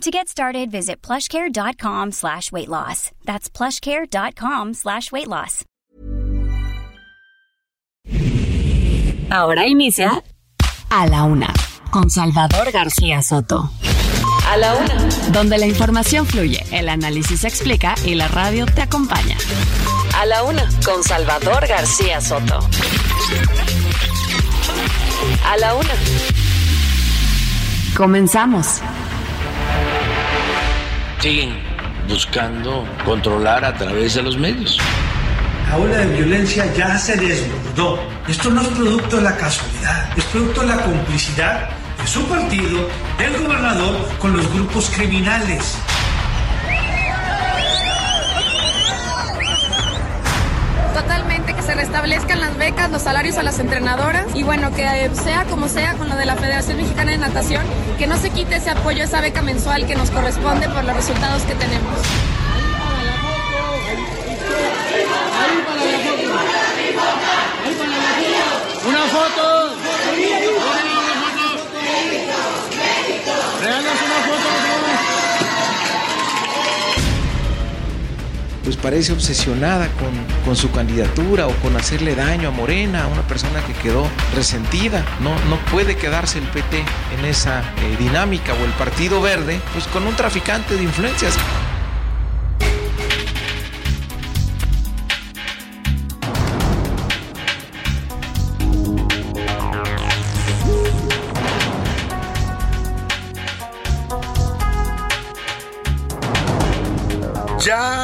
To get started, visit plushcare.com slash weight loss. That's plushcare.com slash weight loss. Ahora inicia A la Una con Salvador García Soto. A la Una. Donde la información fluye, el análisis se explica y la radio te acompaña. A la Una con Salvador García Soto. A la Una. Comenzamos. Siguen buscando controlar a través de los medios. La ola de violencia ya se desbordó. Esto no es producto de la casualidad, es producto de la complicidad de su partido, del gobernador, con los grupos criminales. Totalmente, que se restablezcan las becas, los salarios a las entrenadoras y bueno, que eh, sea como sea con lo de la Federación Mexicana de Natación, que no se quite ese apoyo, esa beca mensual que nos corresponde por los resultados que tenemos. Una foto. Una foto, pues parece obsesionada con, con, su candidatura o con hacerle daño a Morena, a una persona que quedó resentida. No, no puede quedarse el PT en esa eh, dinámica o el Partido Verde, pues con un traficante de influencias. Ya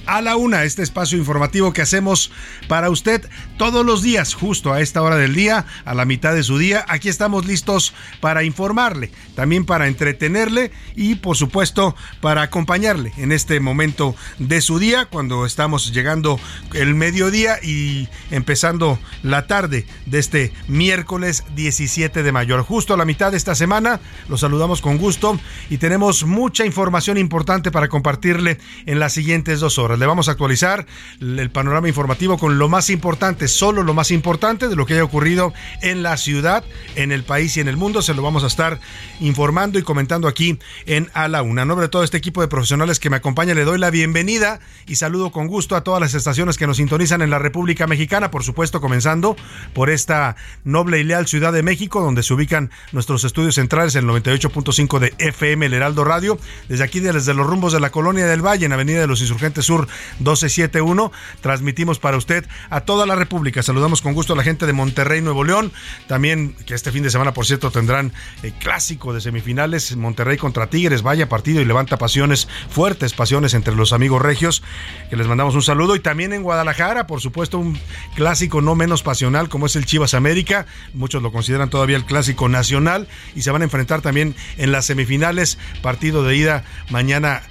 a la una, este espacio informativo que hacemos para usted todos los días, justo a esta hora del día, a la mitad de su día. Aquí estamos listos para informarle, también para entretenerle y por supuesto para acompañarle en este momento de su día, cuando estamos llegando el mediodía y empezando la tarde de este miércoles 17 de mayo. Justo a la mitad de esta semana, los saludamos con gusto y tenemos mucha información importante para compartirle en las siguientes dos horas. Le vamos a actualizar el panorama informativo con lo más importante, solo lo más importante de lo que haya ocurrido en la ciudad, en el país y en el mundo. Se lo vamos a estar informando y comentando aquí en A la Una. A nombre de todo este equipo de profesionales que me acompaña, le doy la bienvenida y saludo con gusto a todas las estaciones que nos sintonizan en la República Mexicana, por supuesto, comenzando por esta noble y leal Ciudad de México, donde se ubican nuestros estudios centrales en el 98.5 de FM, el Heraldo Radio. Desde aquí, desde los rumbos de la Colonia del Valle, en Avenida de los Insurgentes Sur 1271. Transmitimos para usted a toda la República. Saludamos con gusto a la gente de Monterrey, Nuevo León. También que este fin de semana, por cierto, tendrán el clásico de semifinales. Monterrey contra Tigres. Vaya partido y levanta pasiones, fuertes pasiones entre los amigos regios. Que les mandamos un saludo. Y también en Guadalajara, por supuesto, un clásico no menos pasional como es el Chivas América. Muchos lo consideran todavía el clásico nacional. Y se van a enfrentar también en las semifinales. Partido de ida mañana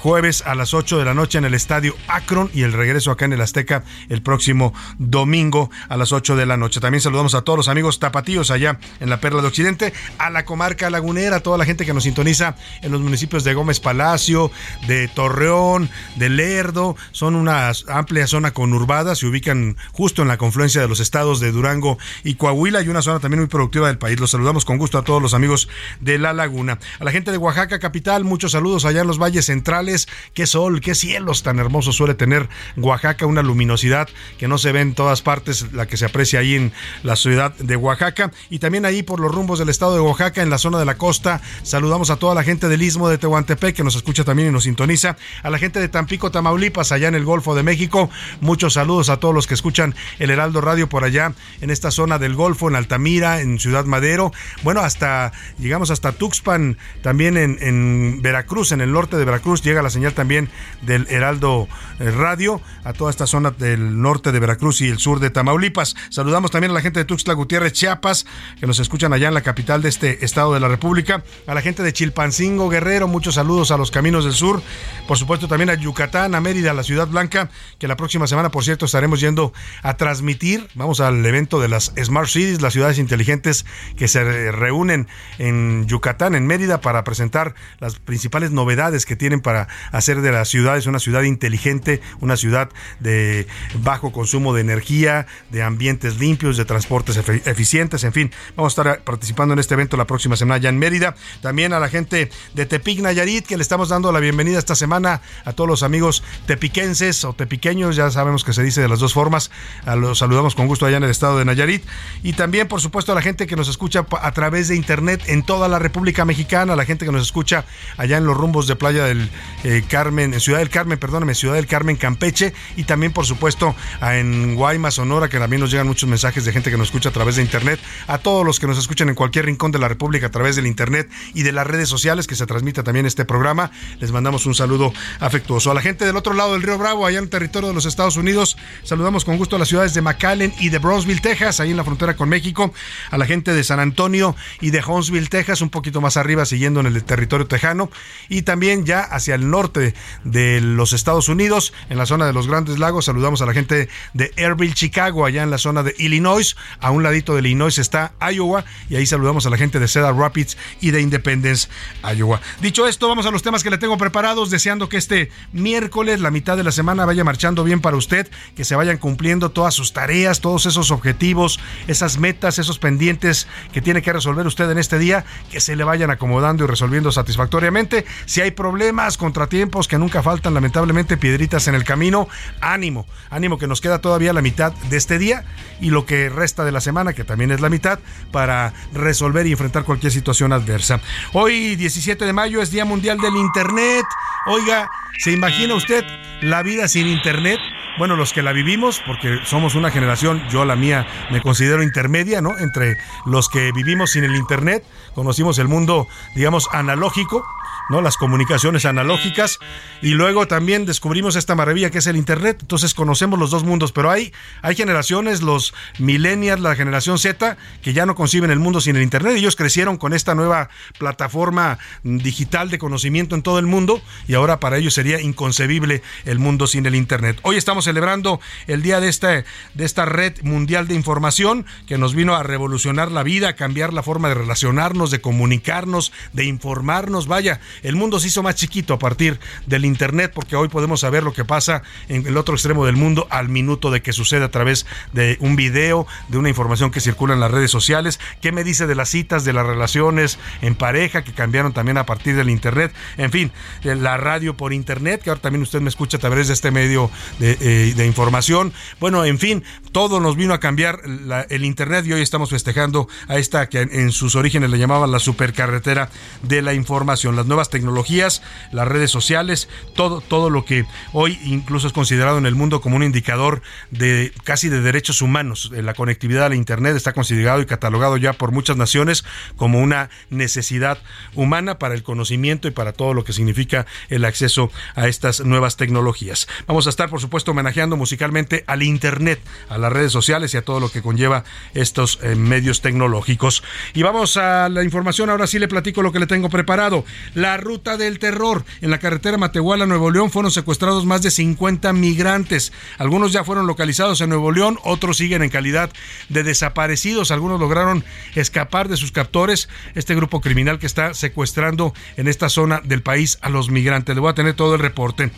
jueves a las 8 de la noche en el estadio Akron y el regreso acá en el Azteca el próximo domingo a las 8 de la noche. También saludamos a todos los amigos tapatíos allá en la Perla de Occidente, a la comarca lagunera, a toda la gente que nos sintoniza en los municipios de Gómez Palacio, de Torreón, de Lerdo. Son una amplia zona conurbada, se ubican justo en la confluencia de los estados de Durango y Coahuila y una zona también muy productiva del país. Los saludamos con gusto a todos los amigos de la laguna. A la gente de Oaxaca capital, muchos saludos allá en los valles centrales centrales. Qué sol, qué cielos tan hermosos suele tener Oaxaca, una luminosidad que no se ve en todas partes, la que se aprecia ahí en la ciudad de Oaxaca. Y también ahí por los rumbos del estado de Oaxaca, en la zona de la costa, saludamos a toda la gente del istmo de Tehuantepec que nos escucha también y nos sintoniza. A la gente de Tampico, Tamaulipas, allá en el Golfo de México. Muchos saludos a todos los que escuchan el Heraldo Radio por allá, en esta zona del Golfo, en Altamira, en Ciudad Madero. Bueno, hasta, llegamos hasta Tuxpan, también en, en Veracruz, en el norte de Veracruz Llega la señal también del Heraldo eh, Radio a toda esta zona del norte de Veracruz y el sur de Tamaulipas. Saludamos también a la gente de Tuxtla Gutiérrez, Chiapas, que nos escuchan allá en la capital de este estado de la República, a la gente de Chilpancingo, Guerrero, muchos saludos a los caminos del sur, por supuesto también a Yucatán, a Mérida, a la Ciudad Blanca, que la próxima semana, por cierto, estaremos yendo a transmitir, vamos al evento de las Smart Cities, las ciudades inteligentes que se reúnen en Yucatán, en Mérida, para presentar las principales novedades que tienen para hacer de las ciudades una ciudad inteligente, una ciudad de bajo consumo de energía, de ambientes limpios, de transportes eficientes, en fin, vamos a estar participando en este evento la próxima semana ya en Mérida. También a la gente de Tepic Nayarit, que le estamos dando la bienvenida esta semana a todos los amigos tepiquenses o tepiqueños, ya sabemos que se dice de las dos formas. Los saludamos con gusto allá en el estado de Nayarit. Y también, por supuesto, a la gente que nos escucha a través de internet en toda la República Mexicana, a la gente que nos escucha allá en los rumbos de Playa del eh, Carmen, en Ciudad del Carmen, perdóname, Ciudad del Carmen, Campeche. Y también, por supuesto, en Guaymas, Sonora, que también nos llegan muchos mensajes de gente que nos escucha a través de internet. A todos los que nos escuchan en cualquier rincón de la República a través del internet y de las redes sociales que se transmite también este programa. Les mandamos un saludo afectuoso. A la gente del otro lado del Río Bravo, allá en el territorio de los Estados Unidos, saludamos con gusto a las ciudades de McAllen y de Brownsville, Texas, ahí en la frontera con México. A la gente de San Antonio y de Huntsville, Texas, un poquito más arriba, siguiendo en el territorio tejano. Y también ya hacia el norte de los Estados Unidos, en la zona de los Grandes Lagos, saludamos a la gente de Airville, Chicago, allá en la zona de Illinois. A un ladito de Illinois está Iowa y ahí saludamos a la gente de Cedar Rapids y de Independence, Iowa. Dicho esto, vamos a los temas que le tengo preparados, deseando que este miércoles, la mitad de la semana, vaya marchando bien para usted, que se vayan cumpliendo todas sus tareas, todos esos objetivos, esas metas, esos pendientes que tiene que resolver usted en este día, que se le vayan acomodando y resolviendo satisfactoriamente. Si hay problemas, contratiempos que nunca faltan, lamentablemente, piedritas en el camino, ánimo, ánimo que nos queda todavía la mitad de este día y lo que resta de la semana, que también es la mitad, para resolver y enfrentar cualquier situación adversa. Hoy, 17 de mayo, es Día Mundial del Internet. Oiga, ¿se imagina usted la vida sin Internet? bueno, los que la vivimos, porque somos una generación, yo la mía me considero intermedia, ¿no? Entre los que vivimos sin el Internet, conocimos el mundo, digamos, analógico, ¿no? Las comunicaciones analógicas y luego también descubrimos esta maravilla que es el internet, entonces conocemos los dos mundos, pero hay hay generaciones, los millennials, la generación Z que ya no conciben el mundo sin el internet, ellos crecieron con esta nueva plataforma digital de conocimiento en todo el mundo y ahora para ellos sería inconcebible el mundo sin el internet. Hoy estamos celebrando el día de esta de esta red mundial de información que nos vino a revolucionar la vida, a cambiar la forma de relacionarnos, de comunicarnos, de informarnos, vaya, el mundo se hizo más chiquito a partir del Internet porque hoy podemos saber lo que pasa en el otro extremo del mundo al minuto de que sucede a través de un video, de una información que circula en las redes sociales. ¿Qué me dice de las citas, de las relaciones en pareja que cambiaron también a partir del Internet? En fin, la radio por Internet, que ahora también usted me escucha a través de este medio de, eh, información. Bueno, en fin, todo nos vino a cambiar el Internet y hoy estamos festejando a esta que en sus orígenes le llamaban la supercarretera de la información. Las nuevas tecnologías, las redes sociales, todo, todo lo que hoy incluso es considerado en el mundo como un indicador de casi de derechos humanos. La conectividad a la Internet está considerado y catalogado ya por muchas naciones como una necesidad humana para el conocimiento y para todo lo que significa el acceso a estas nuevas tecnologías. Vamos a estar, por supuesto, homenajeando musicalmente al Internet, a las redes sociales y a todo lo que conlleva estos eh, medios tecnológicos. Y vamos a la información, ahora sí le platico lo que le tengo preparado. La ruta del terror. En la carretera Matehuala, Nuevo León, fueron secuestrados más de 50 migrantes. Algunos ya fueron localizados en Nuevo León, otros siguen en calidad de desaparecidos. Algunos lograron escapar de sus captores. Este grupo criminal que está secuestrando en esta zona del país a los migrantes. Le voy a tener todo el reporte.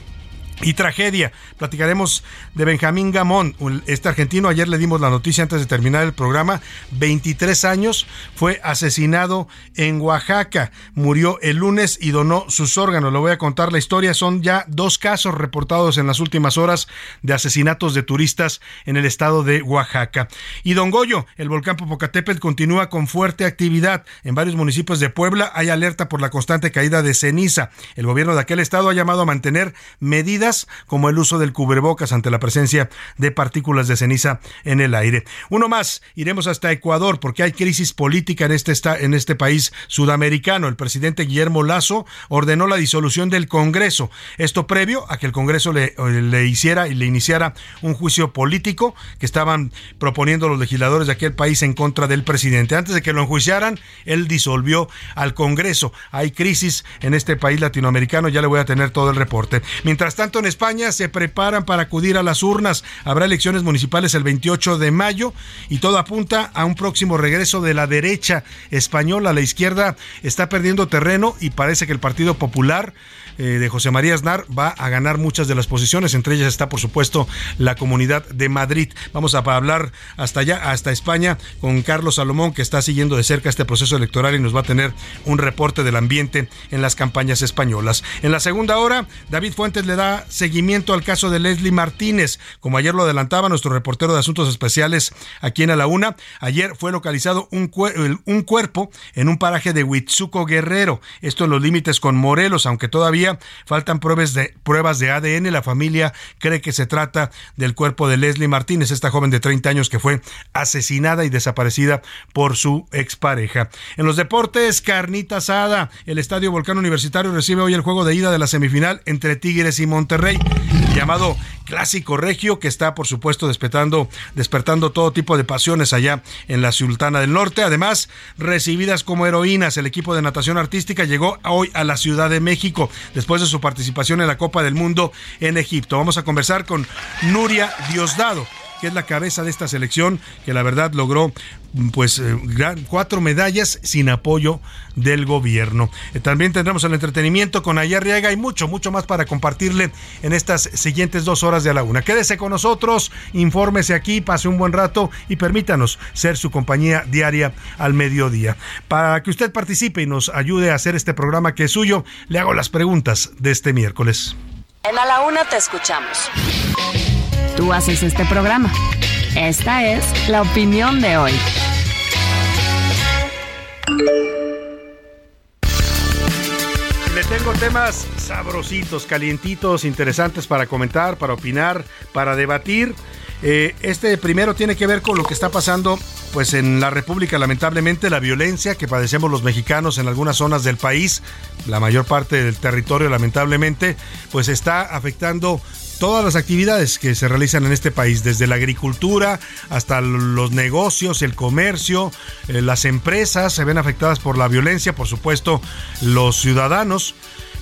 Y tragedia. Platicaremos de Benjamín Gamón, este argentino. Ayer le dimos la noticia antes de terminar el programa. 23 años, fue asesinado en Oaxaca. Murió el lunes y donó sus órganos. Le voy a contar la historia. Son ya dos casos reportados en las últimas horas de asesinatos de turistas en el estado de Oaxaca. Y Don Goyo, el volcán Popocatépetl continúa con fuerte actividad. En varios municipios de Puebla hay alerta por la constante caída de ceniza. El gobierno de aquel estado ha llamado a mantener medidas como el uso del cubrebocas ante la presencia de partículas de ceniza en el aire. Uno más, iremos hasta Ecuador porque hay crisis política en este, en este país sudamericano. El presidente Guillermo Lazo ordenó la disolución del Congreso. Esto previo a que el Congreso le, le hiciera y le iniciara un juicio político que estaban proponiendo los legisladores de aquel país en contra del presidente. Antes de que lo enjuiciaran, él disolvió al Congreso. Hay crisis en este país latinoamericano, ya le voy a tener todo el reporte. Mientras tanto, en España se preparan para acudir a las urnas. Habrá elecciones municipales el 28 de mayo y todo apunta a un próximo regreso de la derecha española. La izquierda está perdiendo terreno y parece que el Partido Popular eh, de José María Aznar va a ganar muchas de las posiciones, entre ellas está por supuesto la Comunidad de Madrid. Vamos a hablar hasta allá, hasta España, con Carlos Salomón, que está siguiendo de cerca este proceso electoral y nos va a tener un reporte del ambiente en las campañas españolas. En la segunda hora, David Fuentes le da seguimiento al caso de Leslie Martínez. Como ayer lo adelantaba nuestro reportero de Asuntos Especiales aquí en A la Una, ayer fue localizado un, un cuerpo en un paraje de Huitzuco Guerrero, esto en los límites con Morelos, aunque todavía faltan pruebas de, pruebas de ADN. La familia cree que se trata del cuerpo de Leslie Martínez, esta joven de 30 años que fue asesinada y desaparecida por su expareja. En los deportes, carnita asada. El Estadio Volcán Universitario recibe hoy el juego de ida de la semifinal entre Tigres y Monterrey, llamado Clásico Regio, que está, por supuesto, despertando, despertando todo tipo de pasiones allá en la Sultana del Norte. Además, recibidas como heroínas, el equipo de natación artística llegó hoy a la Ciudad de México después de su participación en la Copa del Mundo en Egipto. Vamos a conversar con Nuria Diosdado que es la cabeza de esta selección, que la verdad logró pues eh, cuatro medallas sin apoyo del gobierno. Eh, también tendremos el entretenimiento con Riega y mucho, mucho más para compartirle en estas siguientes dos horas de a la una. Quédese con nosotros, infórmese aquí, pase un buen rato y permítanos ser su compañía diaria al mediodía. Para que usted participe y nos ayude a hacer este programa que es suyo, le hago las preguntas de este miércoles. En A la Una te escuchamos. Haces este programa. Esta es la opinión de hoy. Le tengo temas sabrositos, calientitos, interesantes para comentar, para opinar, para debatir. Eh, este primero tiene que ver con lo que está pasando pues en la República, lamentablemente, la violencia que padecemos los mexicanos en algunas zonas del país, la mayor parte del territorio, lamentablemente, pues está afectando todas las actividades que se realizan en este país, desde la agricultura hasta los negocios, el comercio, eh, las empresas se ven afectadas por la violencia, por supuesto los ciudadanos,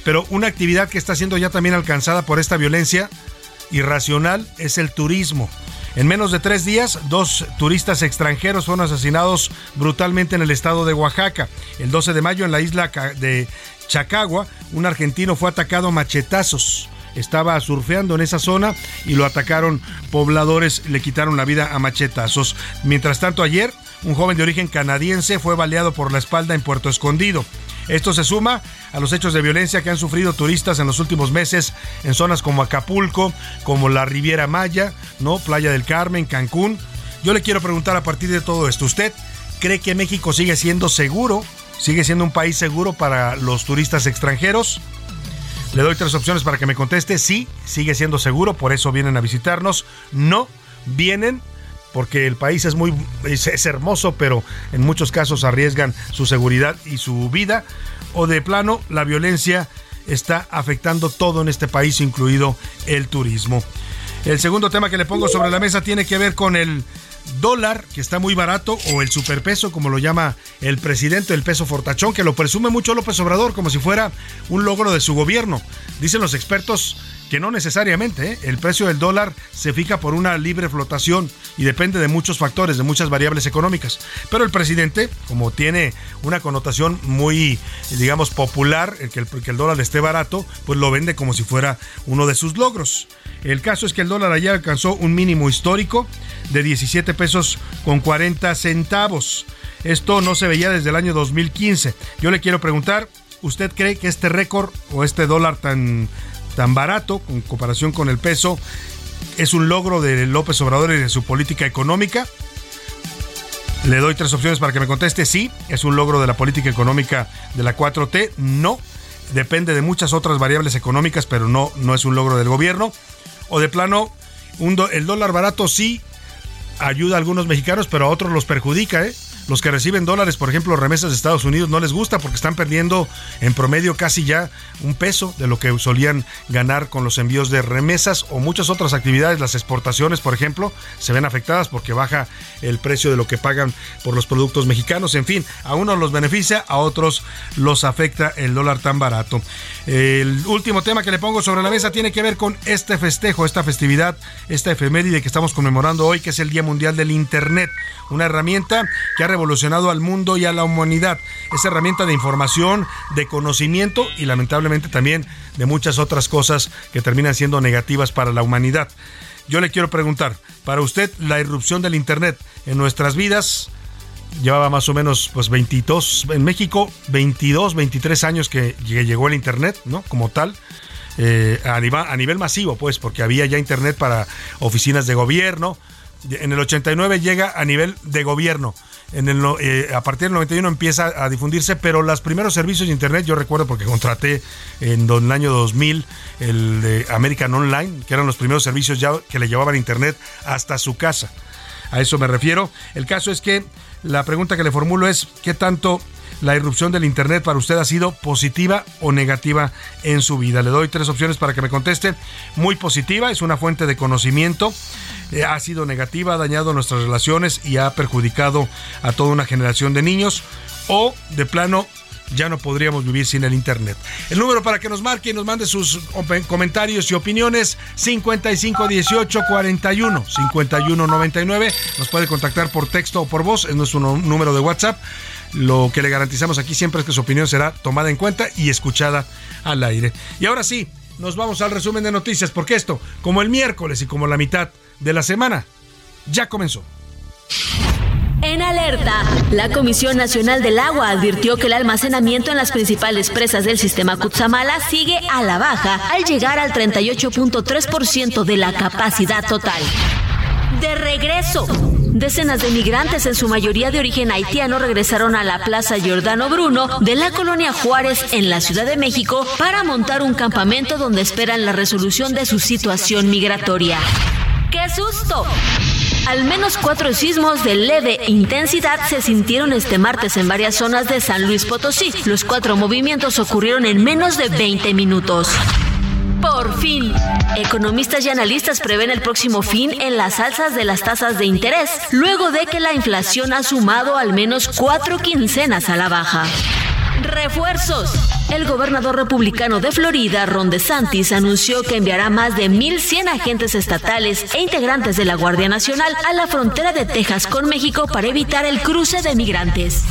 pero una actividad que está siendo ya también alcanzada por esta violencia irracional es el turismo. En menos de tres días, dos turistas extranjeros fueron asesinados brutalmente en el estado de Oaxaca. El 12 de mayo en la isla de Chacagua, un argentino fue atacado a machetazos estaba surfeando en esa zona y lo atacaron pobladores, le quitaron la vida a machetazos. Mientras tanto, ayer un joven de origen canadiense fue baleado por la espalda en Puerto Escondido. Esto se suma a los hechos de violencia que han sufrido turistas en los últimos meses en zonas como Acapulco, como la Riviera Maya, ¿no? Playa del Carmen, Cancún. Yo le quiero preguntar a partir de todo esto, ¿usted cree que México sigue siendo seguro? ¿Sigue siendo un país seguro para los turistas extranjeros? Le doy tres opciones para que me conteste. Sí, sigue siendo seguro, por eso vienen a visitarnos. No, vienen porque el país es muy es, hermoso, pero en muchos casos arriesgan su seguridad y su vida. O de plano, la violencia está afectando todo en este país, incluido el turismo. El segundo tema que le pongo sobre la mesa tiene que ver con el dólar, que está muy barato, o el superpeso, como lo llama el presidente, el peso fortachón, que lo presume mucho López Obrador como si fuera un logro de su gobierno. Dicen los expertos que no necesariamente. ¿eh? El precio del dólar se fija por una libre flotación y depende de muchos factores, de muchas variables económicas. Pero el presidente, como tiene una connotación muy, digamos, popular, el que el, que el dólar esté barato, pues lo vende como si fuera uno de sus logros. El caso es que el dólar ayer alcanzó un mínimo histórico de 17 pesos con 40 centavos. Esto no se veía desde el año 2015. Yo le quiero preguntar, ¿usted cree que este récord o este dólar tan, tan barato en comparación con el peso es un logro de López Obrador y de su política económica? Le doy tres opciones para que me conteste. Sí, es un logro de la política económica de la 4T. No, depende de muchas otras variables económicas, pero no, no es un logro del gobierno. O de plano, el dólar barato sí ayuda a algunos mexicanos, pero a otros los perjudica, ¿eh? Los que reciben dólares, por ejemplo, remesas de Estados Unidos, no les gusta porque están perdiendo en promedio casi ya un peso de lo que solían ganar con los envíos de remesas o muchas otras actividades. Las exportaciones, por ejemplo, se ven afectadas porque baja el precio de lo que pagan por los productos mexicanos. En fin, a unos los beneficia, a otros los afecta el dólar tan barato. El último tema que le pongo sobre la mesa tiene que ver con este festejo, esta festividad, esta efeméride que estamos conmemorando hoy, que es el Día Mundial del Internet. Una herramienta que ha revolucionado al mundo y a la humanidad. Es herramienta de información, de conocimiento y lamentablemente también de muchas otras cosas que terminan siendo negativas para la humanidad. Yo le quiero preguntar, para usted la irrupción del Internet en nuestras vidas llevaba más o menos pues 22 en México 22 23 años que llegó el internet no como tal eh, a, nivel, a nivel masivo pues porque había ya internet para oficinas de gobierno en el 89 llega a nivel de gobierno en el, eh, a partir del 91 empieza a difundirse, pero los primeros servicios de Internet, yo recuerdo porque contraté en el año 2000 el de American Online, que eran los primeros servicios ya que le llevaban Internet hasta su casa. A eso me refiero. El caso es que la pregunta que le formulo es, ¿qué tanto la irrupción del Internet para usted ha sido positiva o negativa en su vida? Le doy tres opciones para que me conteste. Muy positiva, es una fuente de conocimiento eh, ha sido negativa, ha dañado nuestras relaciones y ha perjudicado a toda una generación de niños. O de plano ya no podríamos vivir sin el Internet. El número para que nos marque y nos mande sus comentarios y opiniones, 5518 41 51 99. Nos puede contactar por texto o por voz, es nuestro número de WhatsApp. Lo que le garantizamos aquí siempre es que su opinión será tomada en cuenta y escuchada al aire. Y ahora sí, nos vamos al resumen de noticias, porque esto, como el miércoles y como la mitad de la semana. Ya comenzó. En alerta, la Comisión Nacional del Agua advirtió que el almacenamiento en las principales presas del sistema Cutzamala sigue a la baja al llegar al 38.3% de la capacidad total. De regreso, decenas de migrantes, en su mayoría de origen haitiano, regresaron a la Plaza Giordano Bruno de la colonia Juárez en la Ciudad de México para montar un campamento donde esperan la resolución de su situación migratoria. ¡Qué susto! Al menos cuatro sismos de leve intensidad se sintieron este martes en varias zonas de San Luis Potosí. Los cuatro movimientos ocurrieron en menos de 20 minutos. Por fin, economistas y analistas prevén el próximo fin en las alzas de las tasas de interés, luego de que la inflación ha sumado al menos cuatro quincenas a la baja. Refuerzos. El gobernador republicano de Florida, Ron DeSantis, anunció que enviará más de 1.100 agentes estatales e integrantes de la Guardia Nacional a la frontera de Texas con México para evitar el cruce de migrantes.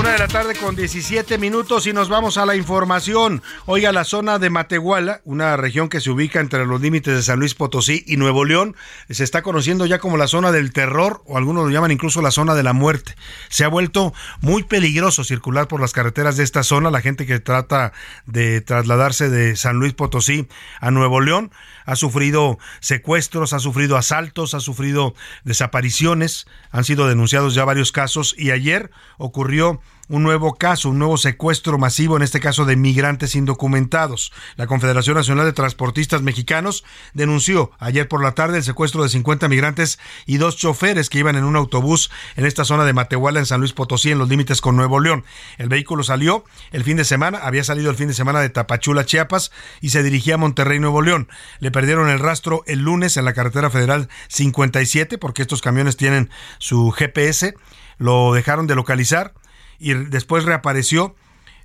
Una de la tarde con 17 minutos y nos vamos a la información. Oiga, la zona de Matehuala, una región que se ubica entre los límites de San Luis Potosí y Nuevo León, se está conociendo ya como la zona del terror o algunos lo llaman incluso la zona de la muerte. Se ha vuelto muy peligroso circular por las carreteras de esta zona. La gente que trata de trasladarse de San Luis Potosí a Nuevo León ha sufrido secuestros, ha sufrido asaltos, ha sufrido desapariciones, han sido denunciados ya varios casos y ayer ocurrió un nuevo caso, un nuevo secuestro masivo, en este caso de migrantes indocumentados. La Confederación Nacional de Transportistas Mexicanos denunció ayer por la tarde el secuestro de 50 migrantes y dos choferes que iban en un autobús en esta zona de Matehuala, en San Luis Potosí, en los límites con Nuevo León. El vehículo salió el fin de semana, había salido el fin de semana de Tapachula, Chiapas, y se dirigía a Monterrey, Nuevo León. Le perdieron el rastro el lunes en la carretera federal 57, porque estos camiones tienen su GPS, lo dejaron de localizar y después reapareció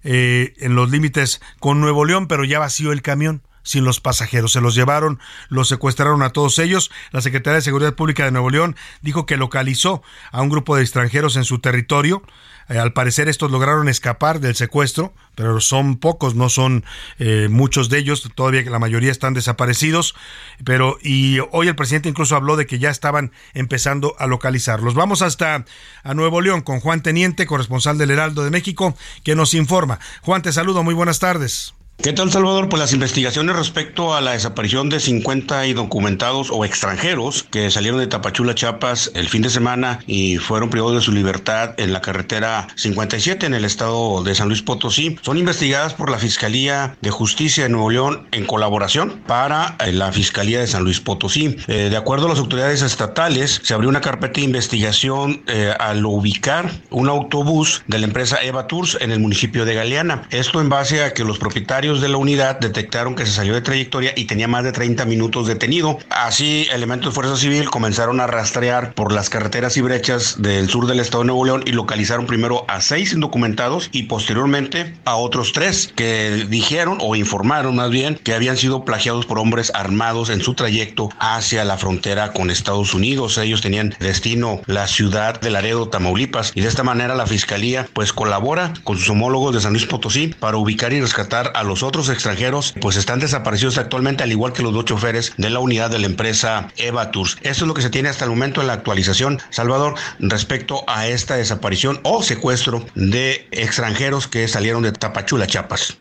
eh, en los límites con Nuevo León, pero ya vació el camión sin los pasajeros. Se los llevaron, los secuestraron a todos ellos. La Secretaría de Seguridad Pública de Nuevo León dijo que localizó a un grupo de extranjeros en su territorio. Eh, al parecer estos lograron escapar del secuestro, pero son pocos, no son eh, muchos de ellos, todavía la mayoría están desaparecidos, pero y hoy el presidente incluso habló de que ya estaban empezando a localizarlos. Vamos hasta a Nuevo León con Juan Teniente, corresponsal del Heraldo de México, que nos informa. Juan, te saludo, muy buenas tardes. ¿Qué tal, Salvador? Pues las investigaciones respecto a la desaparición de 50 indocumentados o extranjeros que salieron de Tapachula, Chiapas, el fin de semana y fueron privados de su libertad en la carretera 57 en el estado de San Luis Potosí son investigadas por la Fiscalía de Justicia de Nuevo León en colaboración para eh, la Fiscalía de San Luis Potosí. Eh, de acuerdo a las autoridades estatales, se abrió una carpeta de investigación eh, al ubicar un autobús de la empresa Eva Tours en el municipio de Galeana. Esto en base a que los propietarios de la unidad detectaron que se salió de trayectoria y tenía más de 30 minutos detenido. Así, elementos de Fuerza Civil comenzaron a rastrear por las carreteras y brechas del sur del estado de Nuevo León y localizaron primero a seis indocumentados y posteriormente a otros tres que dijeron o informaron más bien que habían sido plagiados por hombres armados en su trayecto hacia la frontera con Estados Unidos. Ellos tenían destino la ciudad de Laredo, Tamaulipas y de esta manera la fiscalía pues colabora con sus homólogos de San Luis Potosí para ubicar y rescatar a los los otros extranjeros pues están desaparecidos actualmente, al igual que los dos choferes de la unidad de la empresa Eva Tours. Esto es lo que se tiene hasta el momento en la actualización, Salvador, respecto a esta desaparición o secuestro de extranjeros que salieron de Tapachula, Chiapas.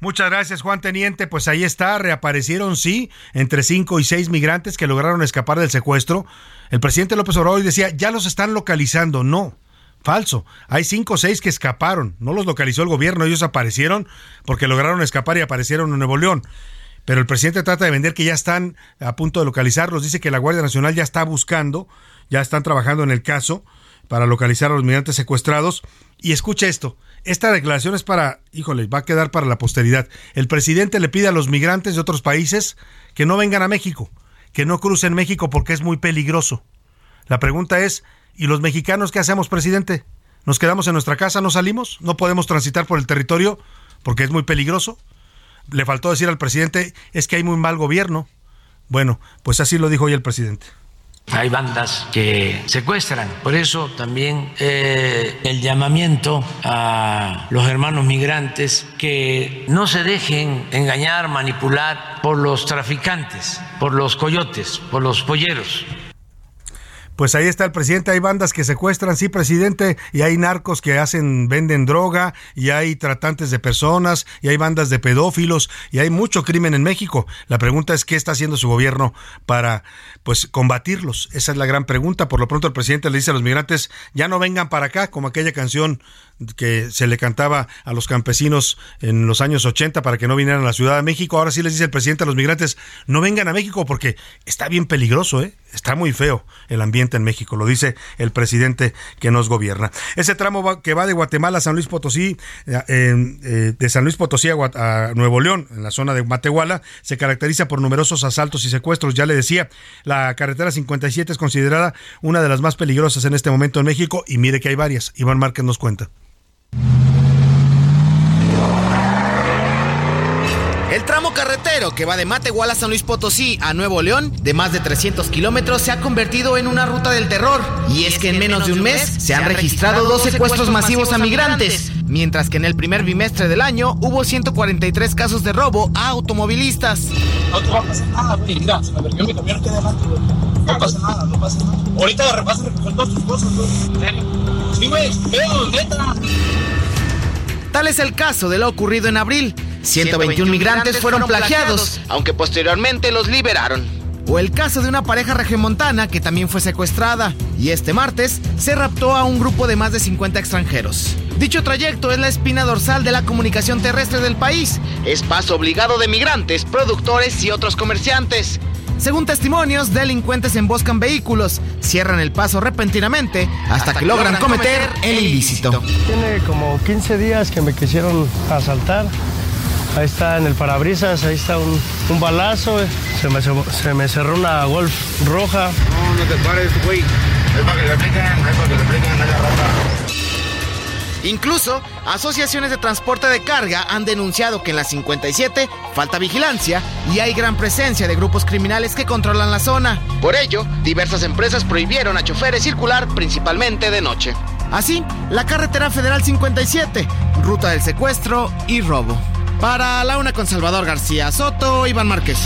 Muchas gracias, Juan Teniente. Pues ahí está, reaparecieron, sí, entre cinco y seis migrantes que lograron escapar del secuestro. El presidente López Obrador decía, ya los están localizando. No, Falso. Hay cinco o seis que escaparon. No los localizó el gobierno. Ellos aparecieron porque lograron escapar y aparecieron en Nuevo León. Pero el presidente trata de vender que ya están a punto de localizarlos. Dice que la Guardia Nacional ya está buscando, ya están trabajando en el caso para localizar a los migrantes secuestrados. Y escucha esto. Esta declaración es para, híjole, va a quedar para la posteridad. El presidente le pide a los migrantes de otros países que no vengan a México, que no crucen México porque es muy peligroso. La pregunta es, ¿Y los mexicanos qué hacemos, presidente? ¿Nos quedamos en nuestra casa, no salimos? ¿No podemos transitar por el territorio porque es muy peligroso? Le faltó decir al presidente, es que hay muy mal gobierno. Bueno, pues así lo dijo hoy el presidente. Hay bandas que secuestran. Por eso también eh, el llamamiento a los hermanos migrantes que no se dejen engañar, manipular por los traficantes, por los coyotes, por los polleros pues ahí está el presidente, hay bandas que secuestran, sí, presidente, y hay narcos que hacen, venden droga, y hay tratantes de personas, y hay bandas de pedófilos, y hay mucho crimen en México. La pregunta es qué está haciendo su gobierno para pues combatirlos. Esa es la gran pregunta. Por lo pronto el presidente le dice a los migrantes, ya no vengan para acá, como aquella canción que se le cantaba a los campesinos en los años 80 para que no vinieran a la Ciudad de México. Ahora sí les dice el presidente a los migrantes, no vengan a México porque está bien peligroso, ¿eh? está muy feo el ambiente en México, lo dice el presidente que nos gobierna. Ese tramo que va de Guatemala a San Luis Potosí, eh, eh, de San Luis Potosí a, Nuevo León, en la zona de Matehuala, se caracteriza por numerosos asaltos y secuestros. Ya le decía, la carretera 57 es considerada una de las más peligrosas en este momento en México y mire que hay varias. Iván Márquez nos cuenta. El tramo carretero que va de Matehuala a San Luis Potosí a Nuevo León, de más de 300 kilómetros, se ha convertido en una ruta del terror. Y es que en menos de un mes se han registrado dos secuestros masivos a migrantes, mientras que en el primer bimestre del año hubo 143 casos de robo a automovilistas. No te va a pasar nada, güey. Mira, se me perdió mi camión aquí adelante, güey. No pasa nada, no pasa nada. Ahorita repasa recoger todas tus cosas, güey. ¿En serio? Sí, güey, veo, neta. Tal es el caso de lo ocurrido en abril. 121 migrantes fueron plagiados, aunque posteriormente los liberaron. O el caso de una pareja regiomontana que también fue secuestrada y este martes se raptó a un grupo de más de 50 extranjeros. Dicho trayecto es la espina dorsal de la comunicación terrestre del país. Es paso obligado de migrantes, productores y otros comerciantes. Según testimonios, delincuentes emboscan vehículos, cierran el paso repentinamente hasta, que, logran cometer el ilícito. Tiene como 15 días que me quisieron asaltar. Ahí está en el parabrisas, ahí está un, balazo, se me, se me, cerró una Golf roja. No, no te pares, güey. Es para que le apliquen, es para que le apliquen la rata. Incluso, asociaciones de transporte de carga han denunciado que en la 57 falta vigilancia y hay gran presencia de grupos criminales que controlan la zona. Por ello, diversas empresas prohibieron a choferes circular principalmente de noche. Así, la carretera federal 57, ruta del secuestro y robo. Para la una con Salvador García Soto, Iván Márquez.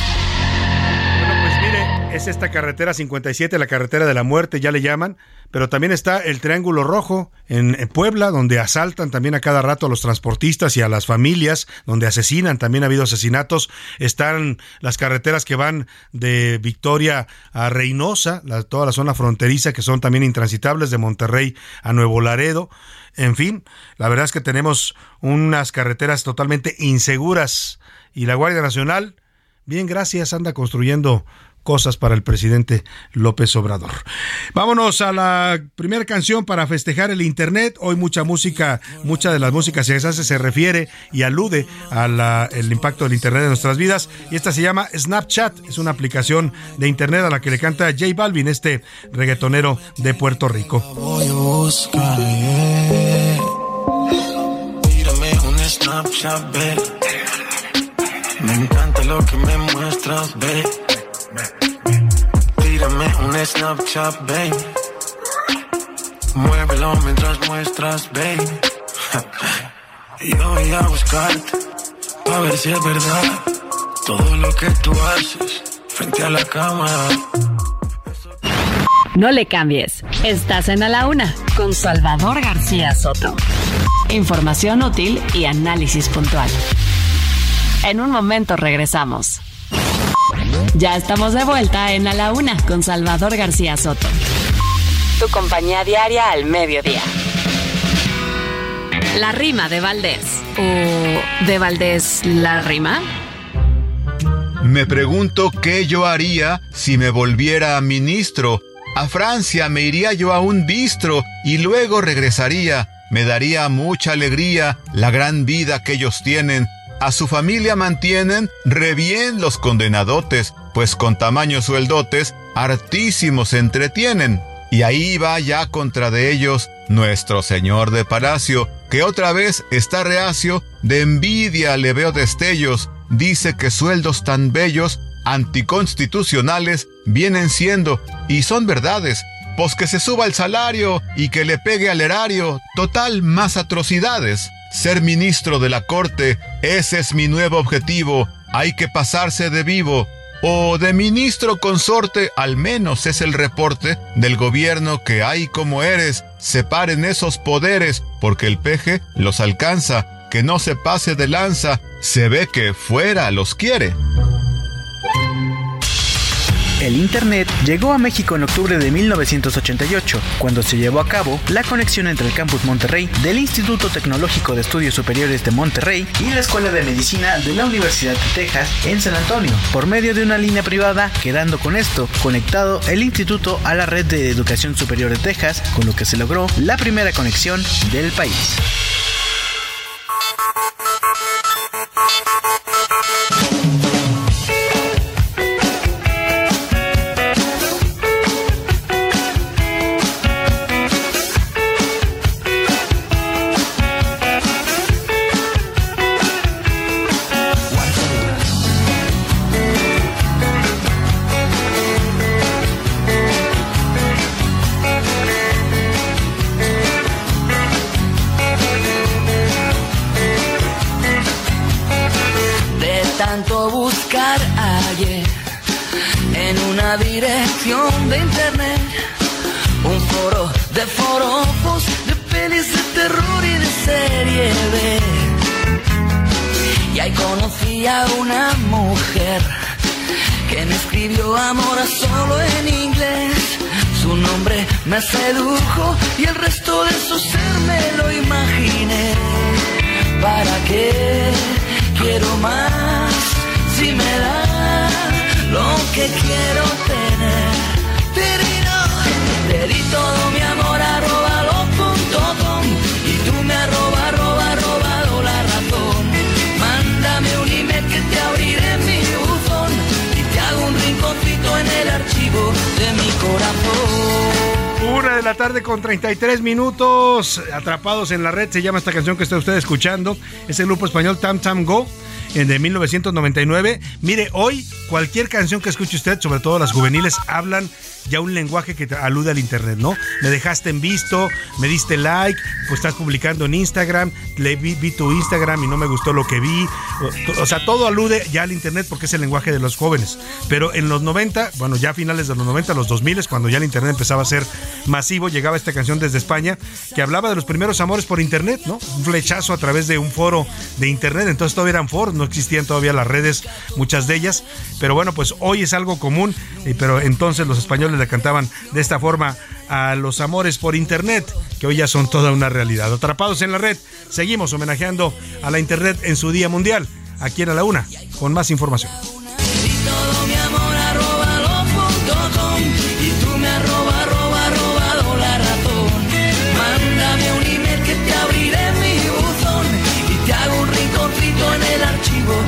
Bueno, pues mire, Es esta carretera 57, la carretera de la muerte, ya le llaman, pero también está el Triángulo Rojo en, Puebla, donde asaltan también a cada rato a los transportistas y a las familias, donde asesinan, también ha habido asesinatos. Están las carreteras que van de Victoria a Reynosa, toda la zona fronteriza, que son también intransitables, de Monterrey a Nuevo Laredo. En fin, la verdad es que tenemos unas carreteras totalmente inseguras y la Guardia Nacional, bien, gracias, anda construyendo cosas para el presidente López Obrador. Vámonos a la primera canción para festejar el Internet. Hoy mucha música, mucha de las músicas que se hace se refiere y alude al impacto del Internet en nuestras vidas. Y esta se llama Snapchat. Es una aplicación de Internet a la que le canta J Balvin, este reggaetonero de Puerto Rico. Me encanta lo que me muestras, Tírame Snapchat, baby. Muévelo mientras muestras, baby. Yo voy a buscarte, a ver si es verdad. Todo lo que tú haces frente a la cámara. No le cambies. Estás en A la Una con Salvador García Soto. Información útil y análisis puntual. En un momento regresamos. Ya estamos de vuelta en A la Una con Salvador García Soto. Tu compañía diaria al mediodía. La rima de Valdés. ¿O de Valdés la rima? Me pregunto qué yo haría si me volviera ministro. A Francia me iría yo a un bistro y luego regresaría. Me daría mucha alegría la gran vida que ellos tienen a su familia mantienen re bien los condenadotes, pues con tamaños sueldotes hartísimos se entretienen. Y ahí va ya contra de ellos nuestro señor de palacio, que otra vez está reacio, de envidia le veo destellos, dice que sueldos tan bellos, anticonstitucionales, vienen siendo, y son verdades, pues que se suba el salario y que le pegue al erario, total más atrocidades. Ser ministro de la corte, ese es mi nuevo objetivo. Hay que pasarse de vivo. O de ministro consorte, al menos es el reporte del gobierno que hay como eres. Separen esos poderes, porque el peje los alcanza. Que no se pase de lanza, se ve que fuera los quiere. El Internet llegó a México en octubre de 1988, cuando se llevó a cabo la conexión entre el campus Monterrey del Instituto Tecnológico de Estudios Superiores de Monterrey y la Escuela de Medicina de la Universidad de Texas en San Antonio, por medio de una línea privada, quedando con esto conectado el instituto a la red de educación superior de Texas, con lo que se logró la primera conexión del país. Dirección de internet, un foro de forofos, de pelis de terror y de serie B. Y ahí conocí a una mujer que me escribió amor solo en inglés. Su nombre me sedujo y el resto de su ser me lo imaginé. ¿Para qué quiero más si me da lo que quiero tener. Te di todo mi amor arroba los y tú me arroba, robado la razón. Mándame un email que te abriré mi buzón y te hago un rinconcito en el archivo de mi corazón. Una de la tarde con 33 minutos, atrapados en la red, se llama esta canción que está usted escuchando. Es el grupo español Tam Tam Go de 1999. Mire, hoy cualquier canción que escuche usted, sobre todo las juveniles, hablan ya un lenguaje que alude al Internet, ¿no? Me dejaste en visto, me diste like, pues estás publicando en Instagram, le vi, tu Instagram y no me gustó lo que vi. O, sea, todo alude ya al Internet porque es el lenguaje de los jóvenes. Pero en los 90, bueno, ya a finales de los 90, los 2000, cuando ya el Internet empezaba a ser masivo, llegaba esta canción desde España que hablaba de los primeros amores por Internet, ¿no? Un flechazo a través de un foro de Internet. Entonces todavía eran foros, no existían todavía las redes, muchas de ellas. Pero bueno, pues hoy es algo común, pero entonces los españoles le cantaban de esta forma a los amores por Internet, que hoy ya son toda una realidad. Atrapados en la red, seguimos homenajeando a la Internet en su Día Mundial, aquí en A la Una, con más información. en el archivo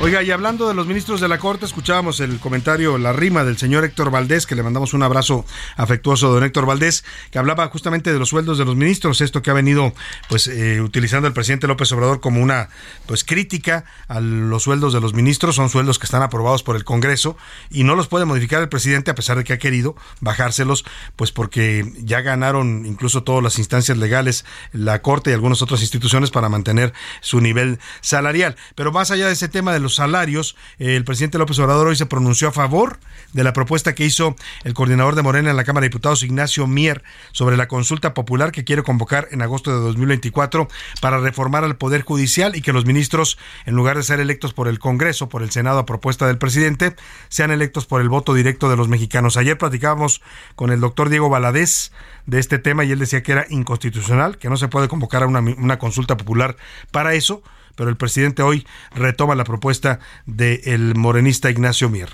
Oiga, y hablando de los ministros de la Corte, escuchábamos el comentario, la rima del señor Héctor Valdés, que le mandamos un abrazo afectuoso a don Héctor Valdés, que hablaba justamente de los sueldos de los ministros, esto que ha venido pues eh, utilizando el presidente López Obrador como una pues crítica a los sueldos de los ministros, son sueldos que están aprobados por el Congreso y no los puede modificar el presidente a pesar de que ha querido bajárselos, pues porque ya ganaron incluso todas las instancias legales, la Corte y algunas otras instituciones para mantener su nivel salarial. Pero más allá de ese tema de los salarios, el presidente López Obrador hoy se pronunció a favor de la propuesta que hizo el coordinador de Morena en la Cámara de Diputados, Ignacio Mier, sobre la consulta popular que quiere convocar en agosto de 2024 para reformar al Poder Judicial y que los ministros, en lugar de ser electos por el Congreso, por el Senado a propuesta del presidente, sean electos por el voto directo de los mexicanos. Ayer platicábamos con el doctor Diego Valadez de este tema y él decía que era inconstitucional, que no se puede convocar a una consulta popular para eso pero el presidente hoy retoma la propuesta del morenista Ignacio Mier.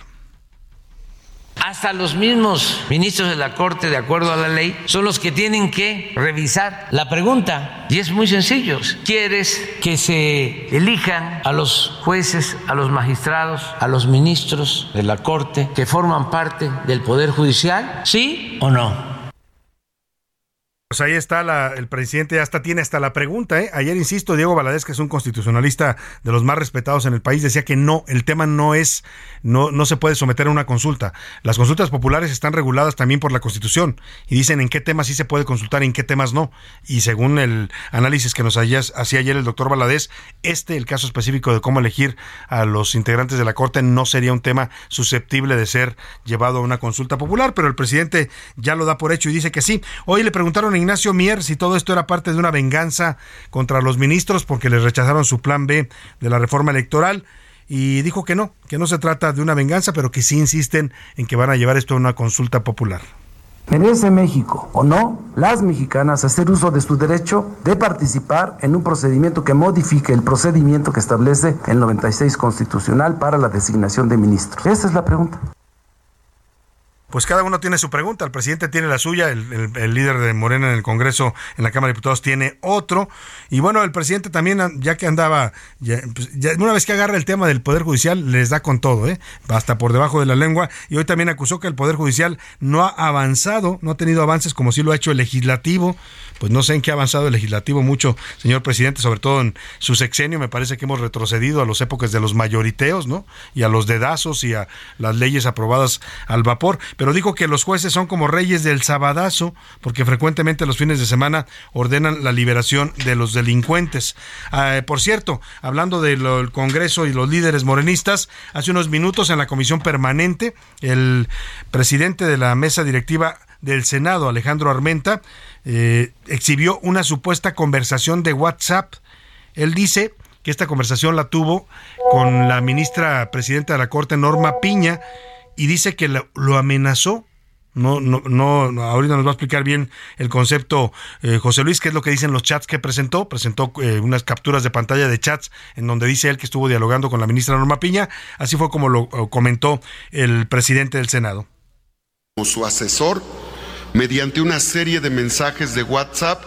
Hasta los mismos ministros de la Corte, de acuerdo a la ley, son los que tienen que revisar la pregunta. Y es muy sencillo. ¿Quieres que se elijan a los jueces, a los magistrados, a los ministros de la Corte que forman parte del Poder Judicial? ¿Sí o no? Pues ahí está el presidente, hasta tiene hasta la pregunta. ¿eh? Ayer, insisto, Diego Valadez, que es un constitucionalista de los más respetados en el país, decía que no, el tema no es, no, no se puede someter a una consulta. Las consultas populares están reguladas también por la Constitución y dicen en qué temas sí se puede consultar y en qué temas no. Y según el análisis que nos hacía ayer el doctor Valadez, este, el caso específico de cómo elegir a los integrantes de la Corte, no sería un tema susceptible de ser llevado a una consulta popular, pero el presidente ya lo da por hecho y dice que sí. Hoy le preguntaron en Ignacio Mier si todo esto era parte de una venganza contra los ministros porque les rechazaron su plan B de la reforma electoral y dijo que no, que no se trata de una venganza, pero que sí insisten en que van a llevar esto a una consulta popular. ¿Merece México o no las mexicanas hacer uso de su derecho de participar en un procedimiento que modifique el procedimiento que establece el 96 constitucional para la designación de ministros? Esa es la pregunta pues cada uno tiene su pregunta. El presidente tiene la suya, el, líder de Morena en el Congreso, en la Cámara de Diputados, tiene otro. Y bueno, el presidente también, ya que andaba, pues, una vez que agarra el tema del Poder Judicial, les da con todo, ¿eh? hasta por debajo de la lengua. Y hoy también acusó que el Poder Judicial no ha avanzado, no ha tenido avances como sí lo ha hecho el legislativo. Pues no sé en qué ha avanzado el legislativo mucho, señor presidente, sobre todo en su sexenio. Me parece que hemos retrocedido a las épocas de los mayoriteos, ¿no? Y a los dedazos y a las leyes aprobadas al vapor dijo que los jueces son como reyes del sabadazo, porque frecuentemente los fines de semana ordenan la liberación de los delincuentes. Ah, por cierto, hablando del Congreso y los líderes morenistas, hace unos minutos en la comisión permanente, el presidente de la mesa directiva del Senado, Alejandro Armenta, eh, exhibió una supuesta conversación de WhatsApp. Él dice que esta conversación la tuvo con la ministra presidenta de la Corte, Norma Piña, y dice que lo, amenazó. No, no, no, ahorita nos va a explicar bien el concepto eh, José Luis, qué es lo que dicen los chats que presentó. Presentó eh, unas capturas de pantalla de chats en donde dice él que estuvo dialogando con la ministra Norma Piña. Así fue como lo comentó el presidente del Senado. Como su asesor, mediante una serie de mensajes de WhatsApp,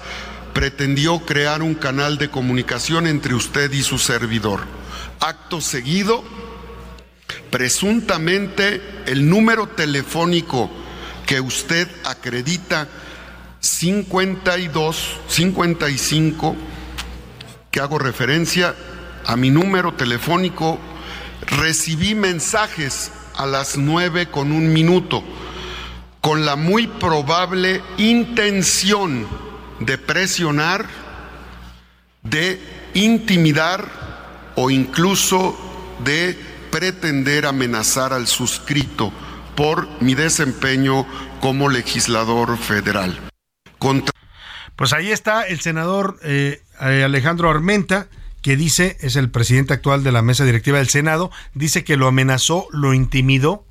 pretendió crear un canal de comunicación entre usted y su servidor. Acto seguido, Presuntamente el número telefónico que usted acredita 52 55 que hago referencia a mi número telefónico, recibí mensajes a las 9 con un minuto con la muy probable intención de presionar, de intimidar o incluso de pretender amenazar al suscrito por mi desempeño como legislador federal. Pues ahí está el senador eh, Alejandro Armenta que dice, es el presidente actual de la mesa directiva del Senado, dice que lo amenazó, lo intimidó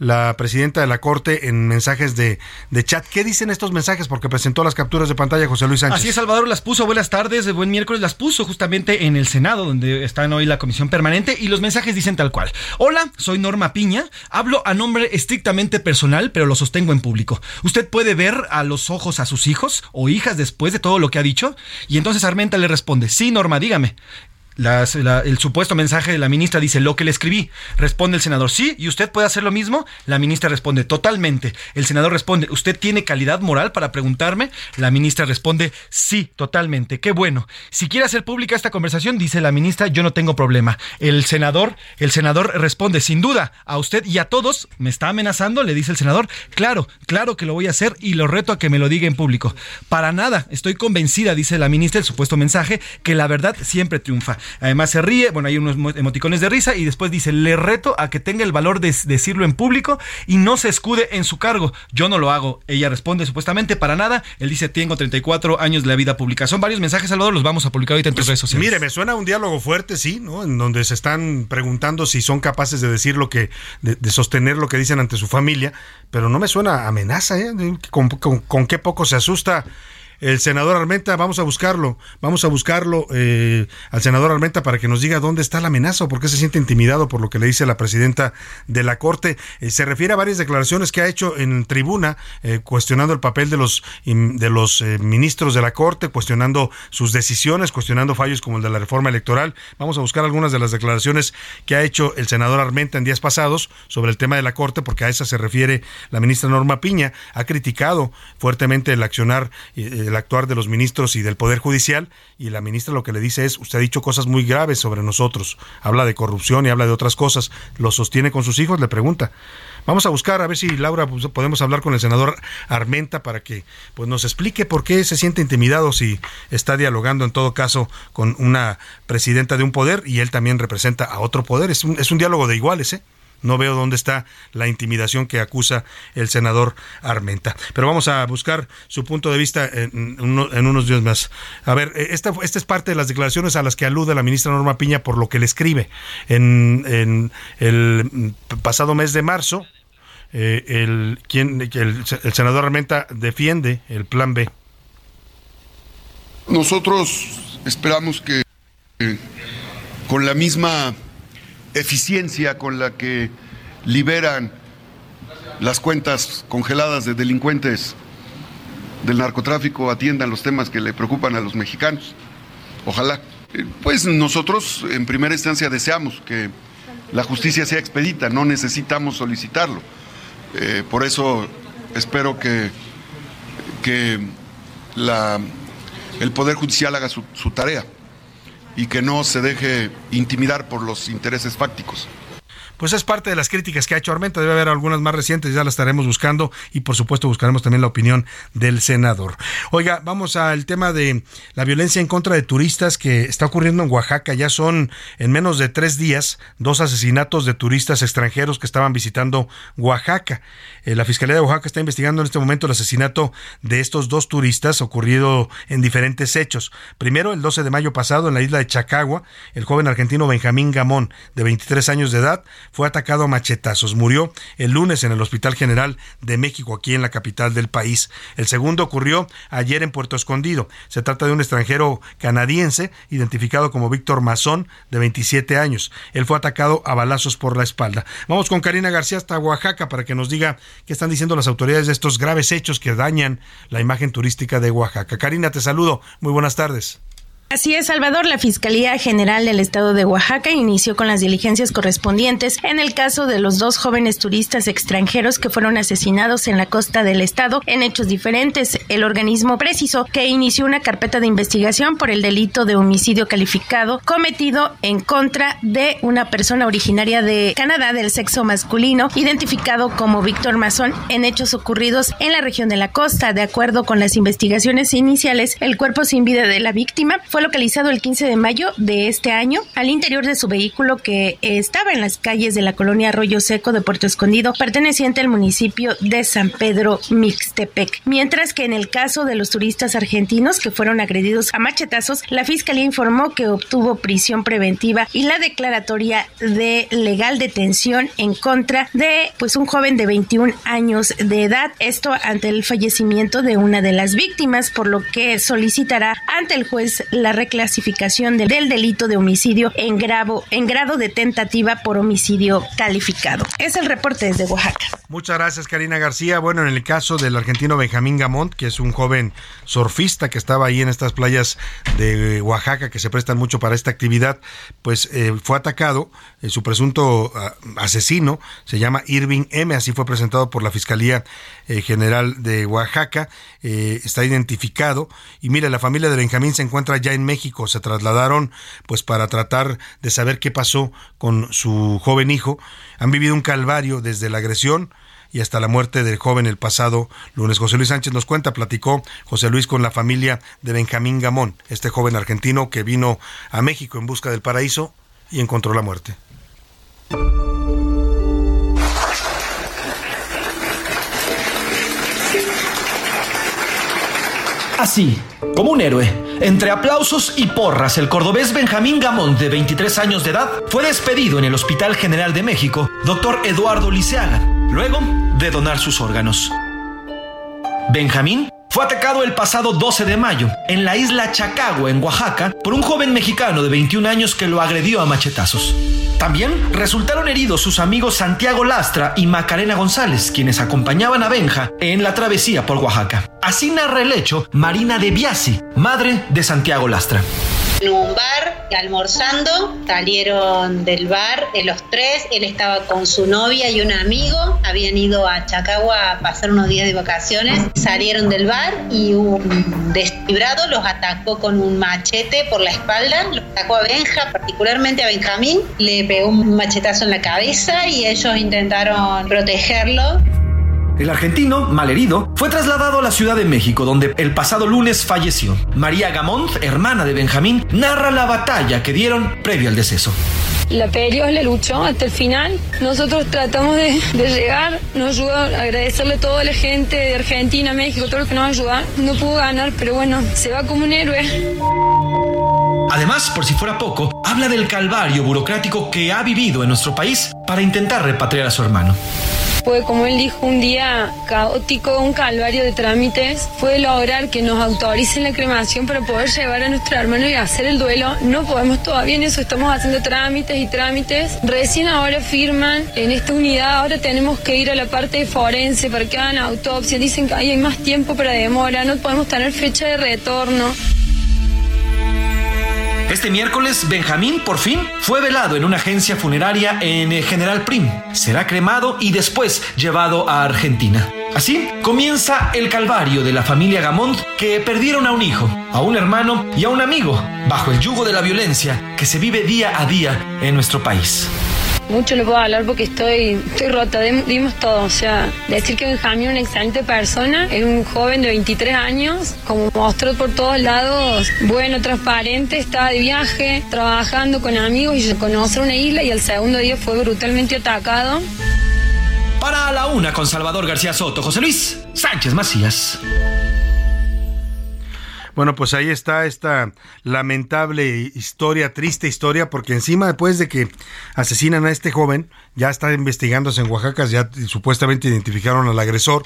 la presidenta de la Corte en mensajes de, de, chat. ¿Qué dicen estos mensajes? Porque presentó las capturas de pantalla José Luis Sánchez. Así es, Salvador las puso. Buenas tardes, de buen miércoles. Las puso justamente en el Senado, donde están hoy la comisión permanente. Y los mensajes dicen tal cual. Hola, soy Norma Piña. Hablo a nombre estrictamente personal, pero lo sostengo en público. Usted puede ver a los ojos a sus hijos o hijas después de todo lo que ha dicho. Y entonces Armenta le responde, sí, Norma, dígame el supuesto mensaje de la ministra dice lo que le escribí. Responde el senador, sí, y usted puede hacer lo mismo. La ministra responde, totalmente. El senador responde, ¿usted tiene calidad moral para preguntarme? La ministra responde, sí, totalmente. Qué bueno. Si quiere hacer pública esta conversación, dice la ministra, yo no tengo problema. El senador, el senador responde, sin duda, a usted y a todos, ¿me está amenazando? Le dice el senador, claro, claro que lo voy a hacer y lo reto a que me lo diga en público. Para nada, estoy convencida, dice la ministra, el supuesto mensaje, que la verdad siempre triunfa. Además se ríe, bueno, hay unos emoticones de risa y después dice, le reto a que tenga el valor de decirlo en público y no se escude en su cargo. Yo no lo hago. Ella responde supuestamente para nada. Él dice, tengo 34 años de la vida pública. Son varios mensajes, Salvador, los vamos a publicar ahorita en tus pues, redes sociales. Mire, me suena un diálogo fuerte, sí, ¿no? En donde se están preguntando si son capaces de decir lo que, de, sostener lo que dicen ante su familia, pero no me suena amenaza, ¿eh? con qué poco se asusta el senador Armenta, vamos a buscarlo, vamos a buscarlo eh, al senador Armenta para que nos diga dónde está la amenaza o por qué se siente intimidado por lo que le dice la presidenta de la Corte. Eh, se refiere a varias declaraciones que ha hecho en tribuna eh, cuestionando el papel de los, de los ministros de la Corte, cuestionando sus decisiones, cuestionando fallos como el de la reforma electoral. Vamos a buscar algunas de las declaraciones que ha hecho el senador Armenta en días pasados sobre el tema de la Corte, porque a esa se refiere la ministra Norma Piña. Ha criticado fuertemente el accionar el actuar de los ministros y del Poder Judicial, y la ministra lo que le dice es, usted ha dicho cosas muy graves sobre nosotros, habla de corrupción y habla de otras cosas, ¿lo sostiene con sus hijos? Le pregunta. Vamos a buscar a ver si Laura pues, podemos hablar con el senador Armenta para que pues nos explique por qué se siente intimidado si está dialogando en todo caso con una presidenta de un poder y él también representa a otro poder. Es un, es un diálogo de iguales, ¿eh? No veo dónde está la intimidación que acusa el senador Armenta. Pero vamos a buscar su punto de vista en, unos días más. A ver, eh, esta, es parte de las declaraciones a las que alude la ministra Norma Piña por lo que le escribe. En, el pasado mes de marzo, eh, el senador Armenta defiende el plan B. Nosotros esperamos que eh, con la misma eficiencia con la que liberan las cuentas congeladas de delincuentes del narcotráfico atiendan los temas que le preocupan a los mexicanos. Ojalá. Eh, pues nosotros en primera instancia deseamos que la justicia sea expedita, no necesitamos solicitarlo. Eh, por eso espero que, que la, el Poder Judicial haga su tarea y que no se deje intimidar por los intereses fácticos pues es parte de las críticas que ha hecho Armenta. Debe haber algunas más recientes, ya las estaremos buscando y por supuesto buscaremos también la opinión del senador. Oiga, vamos al tema de la violencia en contra de turistas que está ocurriendo en Oaxaca. Ya son en menos de tres días dos asesinatos de turistas extranjeros que estaban visitando Oaxaca. Eh, la Fiscalía de Oaxaca está investigando en este momento el asesinato de estos dos turistas ocurrido en diferentes hechos. Primero, el 12 de mayo pasado en la isla de Chacagua, el joven argentino Benjamín Gamón, de 23 años de edad, fue atacado a machetazos. Murió el lunes en el Hospital General de México, aquí en la capital del país. El segundo ocurrió ayer en Puerto Escondido. Se trata de un extranjero canadiense, identificado como Víctor Mazón, de 27 años. Él fue atacado a balazos por la espalda. Vamos con Karina García hasta Oaxaca para que nos diga qué están diciendo las autoridades de estos graves hechos que dañan la imagen turística de Oaxaca. Karina, te saludo. Muy buenas tardes. Así es, Salvador. La Fiscalía General del Estado de Oaxaca inició con las diligencias correspondientes en el caso de los dos jóvenes turistas extranjeros que fueron asesinados en la costa del estado en hechos diferentes. El organismo precisó que inició una carpeta de investigación por el delito de homicidio calificado cometido en contra de una persona originaria de Canadá del sexo masculino, identificado como Víctor Mazón en hechos ocurridos en la región de la costa. De acuerdo con las investigaciones iniciales, el cuerpo sin vida de la víctima fue localizado el 15 de mayo de este año al interior de su vehículo que estaba en las calles de la colonia Arroyo Seco de Puerto Escondido, perteneciente al municipio de San Pedro Mixtepec. Mientras que en el caso de los turistas argentinos que fueron agredidos a machetazos, la fiscalía informó que obtuvo prisión preventiva y la declaratoria de legal detención en contra de pues un joven de 21 años de edad, esto ante el fallecimiento de una de las víctimas, por lo que solicitará ante el juez la reclasificación del, del delito de homicidio en grado, en grado de tentativa por homicidio calificado. Es el reporte desde Oaxaca. Muchas gracias, Karina García. Bueno, en el caso del argentino Benjamín Gamont, que es un joven surfista que estaba ahí en estas playas de Oaxaca que se prestan mucho para esta actividad, pues eh, fue atacado. Eh, su presunto ah, asesino se llama Irving M. Así fue presentado por la Fiscalía eh, General de Oaxaca. está identificado. Y mire, la familia de Benjamín se encuentra ya en México. Se trasladaron pues para tratar de saber qué pasó con su joven hijo. Han vivido un calvario desde la agresión y hasta la muerte del joven el pasado lunes. José Luis Sánchez nos cuenta, platicó José Luis con la familia de Benjamín Gamón, este joven argentino que vino a México en busca del paraíso y encontró la muerte. Así, como un héroe, entre aplausos y porras, el cordobés Benjamín Gamón, de 23 años de edad, fue despedido en el Hospital General de México, doctor Eduardo Liceaga, luego de donar sus órganos. Benjamín fue atacado el pasado 12 de mayo en la isla Chacagua, en Oaxaca, por un joven mexicano de 21 años que lo agredió a machetazos. También resultaron heridos sus amigos Santiago Lastra y Macarena González, quienes acompañaban a Benja en la travesía por Oaxaca. Así narra el hecho Marina de Biasi, madre de Santiago Lastra en un bar almorzando, salieron del bar eh, los tres, él estaba con su novia y un amigo, habían ido a Chacagua a pasar unos días de vacaciones, salieron del bar y un desfibrado los atacó con un machete por la espalda, los atacó a Benja, particularmente a Benjamín, le pegó un machetazo en la cabeza y ellos intentaron protegerlo. El argentino, malherido, fue trasladado a la Ciudad de México, donde el pasado lunes falleció. María Gamont, hermana de Benjamín, narra la batalla que dieron previo al deceso. La peleó, le luchó hasta el final. Nosotros tratamos de, llegar, nos ayudó, agradecerle a toda la gente de Argentina, México, todo lo que nos ayuda. No pudo ganar, pero bueno, se va como un héroe. Además, por si fuera poco, habla del calvario burocrático que ha vivido en nuestro país para intentar repatriar a su hermano. Fue, como él dijo, un día caótico, un calvario de trámites. Fue lograr que nos autoricen la cremación para poder llevar a nuestro hermano y hacer el duelo. No podemos todavía en eso, estamos haciendo trámites y trámites. Recién ahora firman en esta unidad, ahora tenemos que ir a la parte forense para que hagan autopsia. Dicen que hay más tiempo para demora, no podemos tener fecha de retorno. Este miércoles, Benjamín por fin fue velado en una agencia funeraria en eh, General Prim. Será cremado y después llevado a Argentina. Así comienza el calvario de la familia Gamont que perdieron a un hijo, a un hermano y a un amigo bajo el yugo de la violencia que se vive día a día en nuestro país. Mucho le puedo hablar porque estoy, estoy rota, dimos todo. O sea, decir que Benjamín es una excelente persona, es un joven de 23 años, como mostró por todos lados, bueno, transparente, estaba de viaje, trabajando con amigos y conocer una isla y el segundo día fue brutalmente atacado. Para la una con Salvador García Soto, José Luis Sánchez Macías. Bueno, pues ahí está esta lamentable historia, triste historia, porque encima después de que asesinan a este joven, ya está investigándose en Oaxaca, ya supuestamente identificaron al agresor,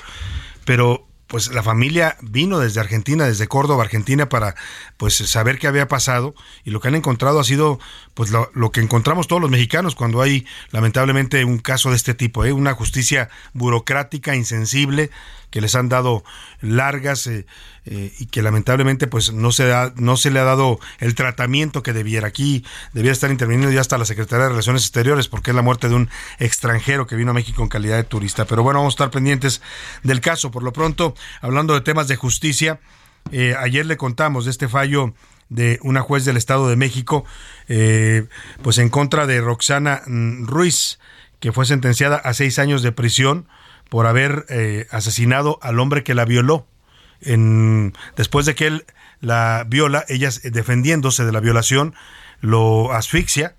pero pues la familia vino desde Argentina, desde Córdoba, Argentina, para pues saber qué había pasado y lo que han encontrado ha sido pues lo, que encontramos todos los mexicanos cuando hay lamentablemente un caso de este tipo, ¿eh? una justicia burocrática, insensible, que les han dado largas eh, eh, y que lamentablemente pues no se, da, no se le ha dado el tratamiento que debiera. Aquí debiera estar interviniendo ya hasta la Secretaría de Relaciones Exteriores porque es la muerte de un extranjero que vino a México en calidad de turista. Pero bueno, vamos a estar pendientes del caso. Por lo pronto, hablando de temas de justicia, eh, ayer le contamos de este fallo de una juez del Estado de México, pues en contra de Roxana mm, Ruiz, que fue sentenciada a seis años de prisión por haber eh, asesinado al hombre que la violó. En, después de que él la viola, ella defendiéndose de la violación, lo asfixia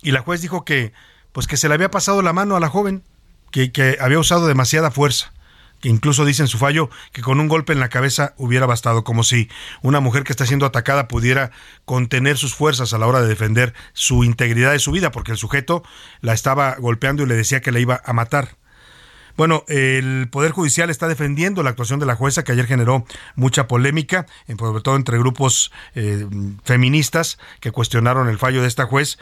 y la juez dijo que pues que se le había pasado la mano a la joven, que, que había usado demasiada fuerza que incluso dice en su fallo que con un golpe en la cabeza hubiera bastado, como si una mujer que está siendo atacada pudiera contener sus fuerzas a la hora de defender su integridad de su vida, porque el sujeto la estaba golpeando y le decía que la iba a matar. Bueno, el Poder Judicial está defendiendo la actuación de la jueza que ayer generó mucha polémica, sobre todo entre grupos eh, feministas que cuestionaron el fallo de esta juez,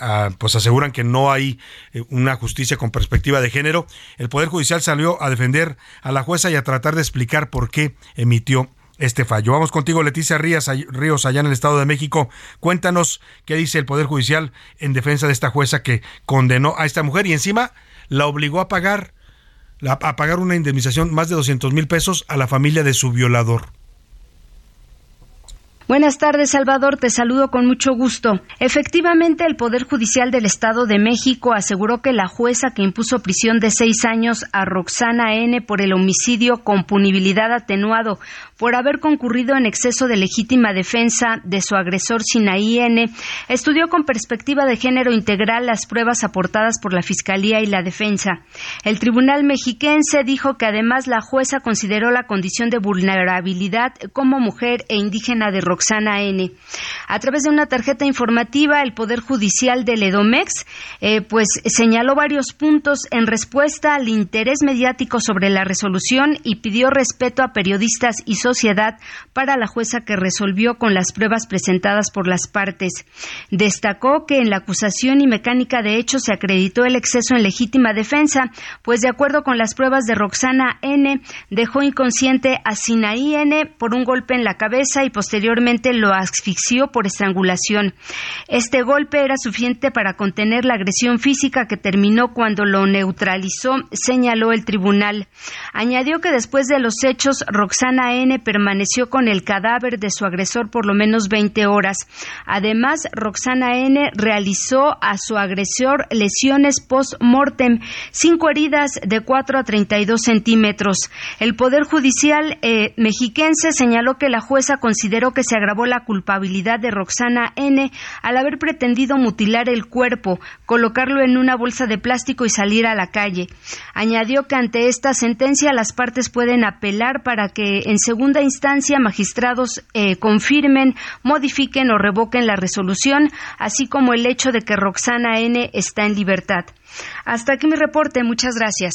ah, pues aseguran que no hay eh, una justicia con perspectiva de género. El Poder Judicial salió a defender a la jueza y a tratar de explicar por qué emitió este fallo. Vamos contigo, Leticia Ríos, Ríos, allá en el Estado de México. Cuéntanos qué dice el Poder Judicial en defensa de esta jueza que condenó a esta mujer y encima la obligó a pagar a pagar una indemnización más de 200 mil pesos a la familia de su violador. Buenas tardes, Salvador. Te saludo con mucho gusto. Efectivamente, el Poder Judicial del Estado de México aseguró que la jueza que impuso prisión de seis años a Roxana N. por el homicidio con punibilidad atenuado por haber concurrido en exceso de legítima defensa de su agresor Sinaí N., estudió con perspectiva de género integral las pruebas aportadas por la Fiscalía y la defensa. El Tribunal mexiquense dijo que además la jueza consideró la condición de vulnerabilidad como mujer e indígena de Roxana N. A través de una tarjeta informativa, el Poder Judicial del Edomex eh, pues señaló varios puntos en respuesta al interés mediático sobre la resolución y pidió respeto a periodistas y sociedad para la jueza que resolvió con las pruebas presentadas por las partes. Destacó que en la acusación y mecánica de hecho se acreditó el exceso en legítima defensa, pues de acuerdo con las pruebas de Roxana N, dejó inconsciente a Sinaí N por un golpe en la cabeza y posteriormente lo asfixió por estrangulación. Este golpe era suficiente para contener la agresión física que terminó cuando lo neutralizó, señaló el tribunal. Añadió que después de los hechos, Roxana N. permaneció con el cadáver de su agresor por lo menos 20 horas. Además, Roxana N. realizó a su agresor lesiones post-mortem, cinco heridas de 4 a 32 centímetros. El Poder Judicial eh, mexiquense señaló que la jueza consideró que se agravó la culpabilidad de Roxana N. al haber pretendido mutilar el cuerpo, colocarlo en una bolsa de plástico y salir a la calle. Añadió que ante esta sentencia las partes pueden apelar para que en segunda instancia magistrados eh, confirmen, modifiquen o revoquen la resolución, así como el hecho de que Roxana N. está en libertad. Hasta aquí mi reporte. Muchas gracias.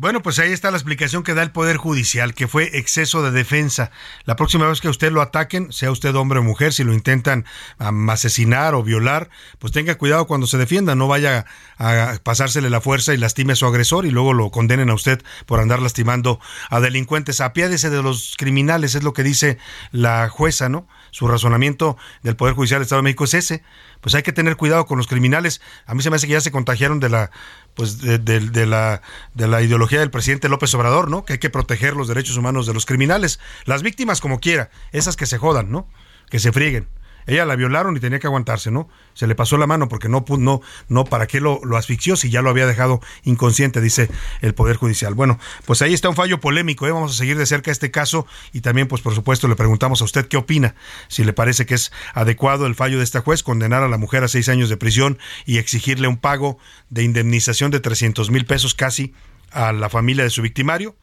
Bueno, pues ahí está la explicación que da el Poder Judicial, que fue exceso de defensa. La próxima vez que usted lo ataquen, sea usted hombre o mujer, si lo intentan asesinar o violar, pues tenga cuidado cuando se defienda, no vaya a pasársele la fuerza y lastime a su agresor y luego lo condenen a usted por andar lastimando a delincuentes. Apiádese de los criminales, es lo que dice la jueza, ¿no? Su razonamiento del Poder Judicial del Estado de México es ese. Pues hay que tener cuidado con los criminales. A mí se me hace que ya se contagiaron de la pues de, la, de la ideología del presidente López Obrador, ¿no? Que hay que proteger los derechos humanos de los criminales. Las víctimas como quiera, esas que se jodan, ¿no? Que se frieguen. Ella la violaron y tenía que aguantarse, ¿no? Se le pasó la mano porque no, no, no, ¿para qué lo, lo asfixió si ya lo había dejado inconsciente, dice el Poder Judicial? Bueno, pues ahí está un fallo polémico, ¿eh? Vamos a seguir de cerca este caso y también, pues por supuesto, le preguntamos a usted qué opina, si le parece que es adecuado el fallo de esta juez, condenar a la mujer a seis años de prisión y exigirle un pago de indemnización de 300 mil pesos casi a la familia de su victimario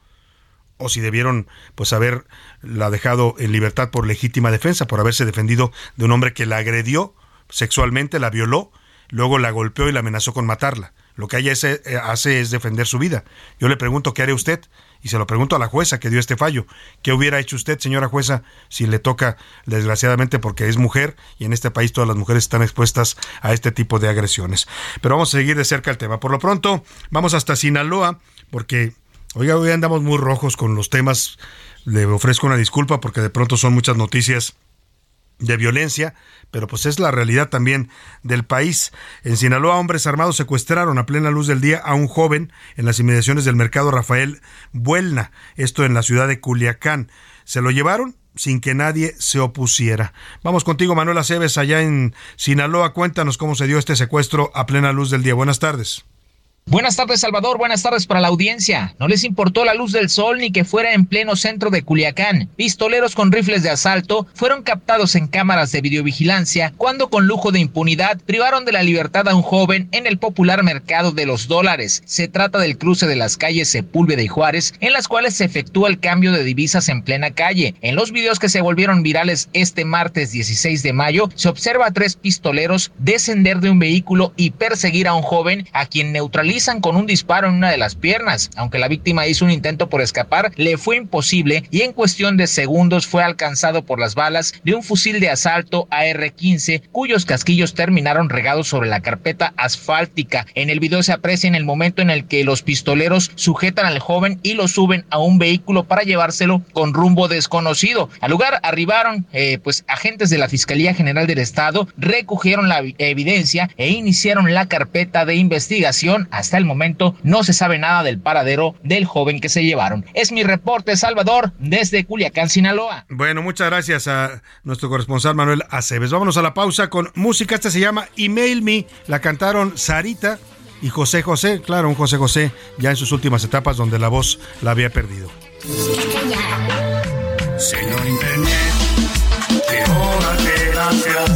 o si debieron pues haberla dejado en libertad por legítima defensa, por haberse defendido de un hombre que la agredió sexualmente, la violó, luego la golpeó y la amenazó con matarla. lo que ella hace, eh, hace es defender su vida. Yo le pregunto, ¿qué haré usted? Y se lo pregunto a la jueza que dio este fallo. ¿Qué hubiera hecho usted, señora jueza, si le toca, desgraciadamente, porque es mujer y en este país todas las mujeres están expuestas a este tipo de agresiones? Pero vamos a seguir de cerca el tema. Por lo pronto, vamos hasta Sinaloa, porque, oiga, hoy andamos muy rojos con los temas. Le ofrezco una disculpa porque de pronto son muchas noticias de violencia, pero pues es la realidad también del país. En Sinaloa, hombres armados secuestraron a plena luz del día a un joven en las inmediaciones del mercado Rafael Buelna, esto en la ciudad de Culiacán. Se lo llevaron sin que nadie se opusiera. Vamos contigo, Manuela Aceves, allá en Sinaloa. Cuéntanos cómo se dio este secuestro a plena luz del día. Buenas tardes. Buenas tardes, Salvador. Buenas tardes para la audiencia. No les importó la luz del sol ni que fuera en pleno centro de Culiacán. Pistoleros con rifles de asalto fueron captados en cámaras de videovigilancia cuando con lujo de impunidad privaron de la libertad a un joven en el popular mercado de los dólares. Se trata del cruce de las calles Sepúlveda y Juárez, en las cuales se efectúa el cambio de divisas en plena calle. En los videos que se volvieron virales este martes 16 de mayo, se observa a tres pistoleros descender de un vehículo y perseguir a un joven a quien neutraliza con un disparo en una de las piernas. Aunque la víctima hizo un intento por escapar, le fue imposible y en cuestión de segundos fue alcanzado por las balas de un fusil de asalto AR-15, cuyos casquillos terminaron regados sobre la carpeta asfáltica. En el video se aprecia en el momento en el que los pistoleros sujetan al joven y lo suben a un vehículo para llevárselo con rumbo desconocido. Al lugar arribaron eh, pues agentes de la Fiscalía General del Estado, recogieron la evidencia e iniciaron la carpeta de investigación hasta el momento no se sabe nada del paradero del joven que se llevaron. Es mi reporte, Salvador, desde Culiacán, Sinaloa. Bueno, muchas gracias a nuestro corresponsal Manuel Aceves. Vámonos a la pausa con música. Esta se llama Email Me. La cantaron Sarita y José José. Claro, un José José ya en sus últimas etapas donde la voz la había perdido. Señor Internet, las gracias.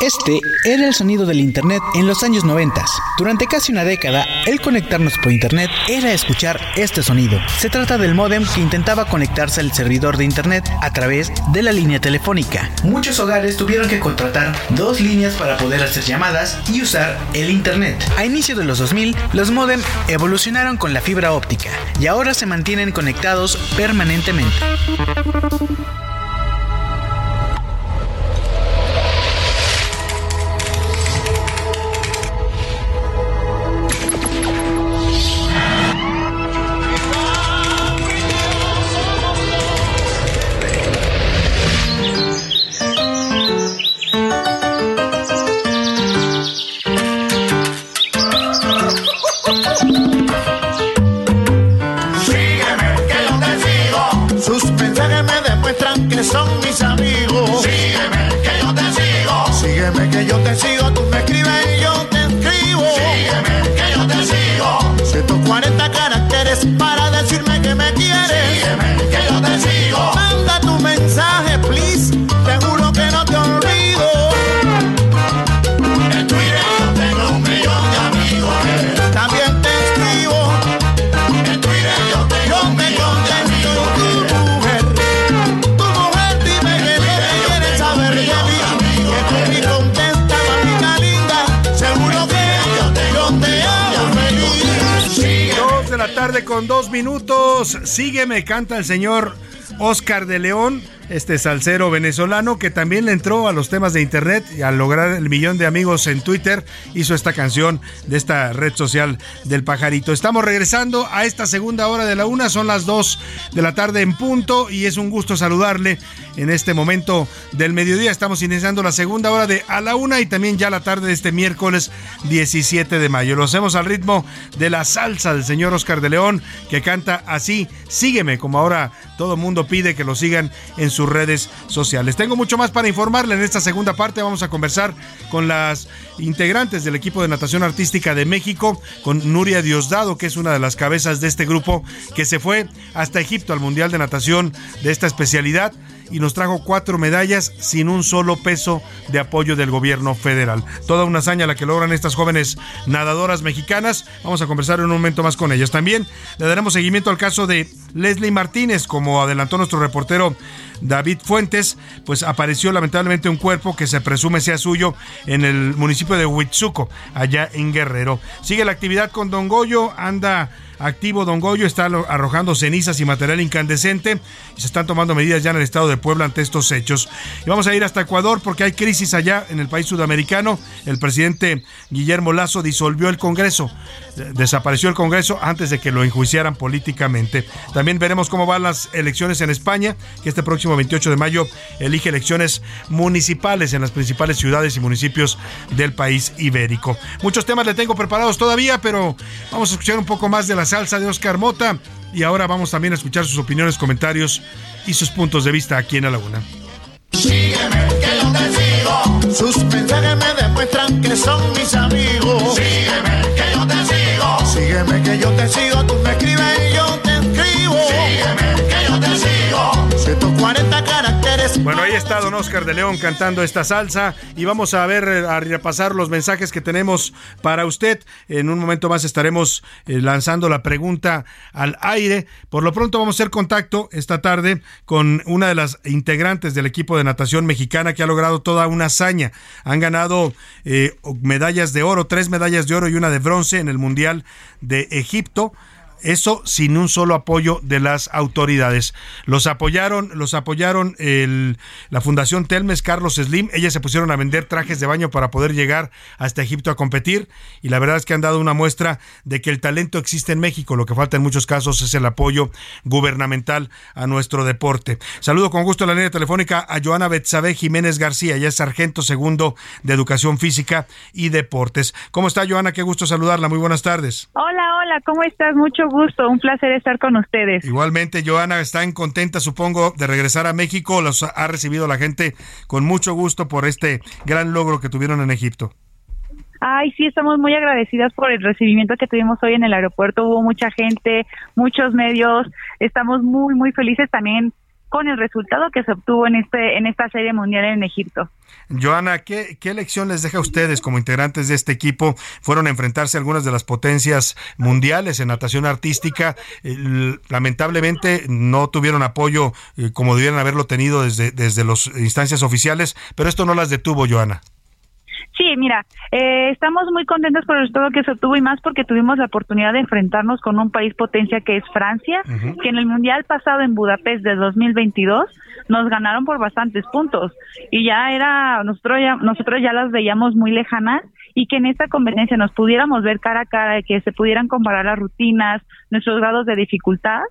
Este era el sonido del Internet en los años 90. Durante casi una década, el conectarnos por Internet era escuchar este sonido. Se trata del módem que intentaba conectarse al servidor de Internet a través de la línea telefónica. Muchos hogares tuvieron que contratar dos líneas para poder hacer llamadas y usar el Internet. A inicio de los 2000, los módem evolucionaron con la fibra óptica y ahora se mantienen conectados permanentemente. Que son mis amigos. Sígueme, que yo te sigo. Sígueme, que yo te sigo. Con dos minutos. Sígueme, canta el señor Oscar de León. este salsero venezolano que también le entró a los temas de internet y al lograr el millón de amigos en Twitter hizo esta canción de esta red social del pajarito. Estamos regresando a esta segunda hora de la una, son las dos de la tarde en punto y es un gusto saludarle en este momento del mediodía. Estamos iniciando la segunda hora de a la una y también ya la tarde de este miércoles 17 de mayo. Lo hacemos al ritmo de la salsa del señor Oscar de León que canta así, sígueme, como ahora todo mundo pide que lo sigan en sus redes sociales. Tengo mucho más para informarle en esta segunda parte. Vamos a conversar con las integrantes del equipo de natación artística de México, con Nuria Diosdado, que es una de las cabezas de este grupo que se fue hasta Egipto al Mundial de Natación de esta especialidad y nos trajo cuatro medallas sin un solo peso de apoyo del gobierno federal. Toda una hazaña la que logran estas jóvenes nadadoras mexicanas. Vamos a conversar en un momento más con ellas. También le daremos seguimiento al caso de Leslie Martínez, como adelantó nuestro reportero David Fuentes, pues apareció lamentablemente un cuerpo que se presume sea suyo en el municipio de Huitzuco, allá en Guerrero. Sigue la actividad con Don Goyo, anda activo Don Goyo, está arrojando cenizas y material incandescente y se están tomando medidas ya en el estado de Puebla ante estos hechos. Y vamos a ir hasta Ecuador porque hay crisis allá en el país sudamericano. El presidente Guillermo Lazo disolvió el Congreso, desapareció el Congreso antes de que lo enjuiciaran políticamente. También veremos cómo van las elecciones en España, que este próximo 28 de mayo elige elecciones municipales en las principales ciudades y municipios del país ibérico. Muchos temas le tengo preparados todavía, pero vamos a escuchar un poco más de la salsa de Oscar Mota y ahora vamos también a escuchar sus opiniones, comentarios y sus puntos de vista aquí en La Laguna. Sígueme que yo te sigo. Sus mensajes me demuestran que son mis amigos. Sígueme que yo te sigo. Sígueme que yo te sigo. Tú me escribes y yo te escribo. Sígueme que yo te sigo. 140 caracteres. Bueno, ahí está don Oscar de León cantando esta salsa y vamos a ver, eh, a repasar los mensajes que tenemos para usted. En un momento más estaremos eh, lanzando la pregunta al aire. Por lo pronto vamos a hacer contacto esta tarde con una de las integrantes del equipo de natación mexicana que ha logrado toda una hazaña. Han ganado eh, medallas de oro, tres medallas de oro y una de bronce en el Mundial de Egipto. Eso sin un solo apoyo de las autoridades. Los apoyaron, los apoyaron el, la Fundación Telmes, Carlos Slim. Ellas se pusieron a vender trajes de baño para poder llegar hasta Egipto a competir. Y la verdad es que han dado una muestra de que el talento existe en México. Lo que falta en muchos casos es el apoyo gubernamental a nuestro deporte. Saludo con gusto en la línea telefónica a Joana Betsabe Jiménez García. Ella es sargento segundo de Educación Física y Deportes. ¿Cómo está, Joana? Qué gusto saludarla. Muy buenas tardes. Hola, hola, ¿cómo estás? Mucho gusto, un placer estar con ustedes. Igualmente, Joana, están contenta, supongo, de regresar a México. Los ha recibido la gente con mucho gusto por este gran logro que tuvieron en Egipto. Ay, sí, estamos muy agradecidas por el recibimiento que tuvimos hoy en el aeropuerto. Hubo mucha gente, muchos medios. Estamos muy, muy felices también con el resultado que se obtuvo en este en esta serie mundial en Egipto. Joana, ¿qué, ¿qué lección les deja a ustedes como integrantes de este equipo? Fueron a enfrentarse a algunas de las potencias mundiales en natación artística. Eh, lamentablemente no tuvieron apoyo eh, como debieran haberlo tenido desde, desde las instancias oficiales, pero esto no las detuvo, Joana. Sí, mira, eh, estamos muy contentos por el resultado que se obtuvo y más porque tuvimos la oportunidad de enfrentarnos con un país potencia que es Francia, que en el Mundial pasado en Budapest de 2022 nos ganaron por bastantes puntos. Y ya era, nosotros ya, nosotros ya las veíamos muy lejanas y que en esta competencia nos pudiéramos ver cara a cara, que se pudieran comparar las rutinas, nuestros grados de dificultad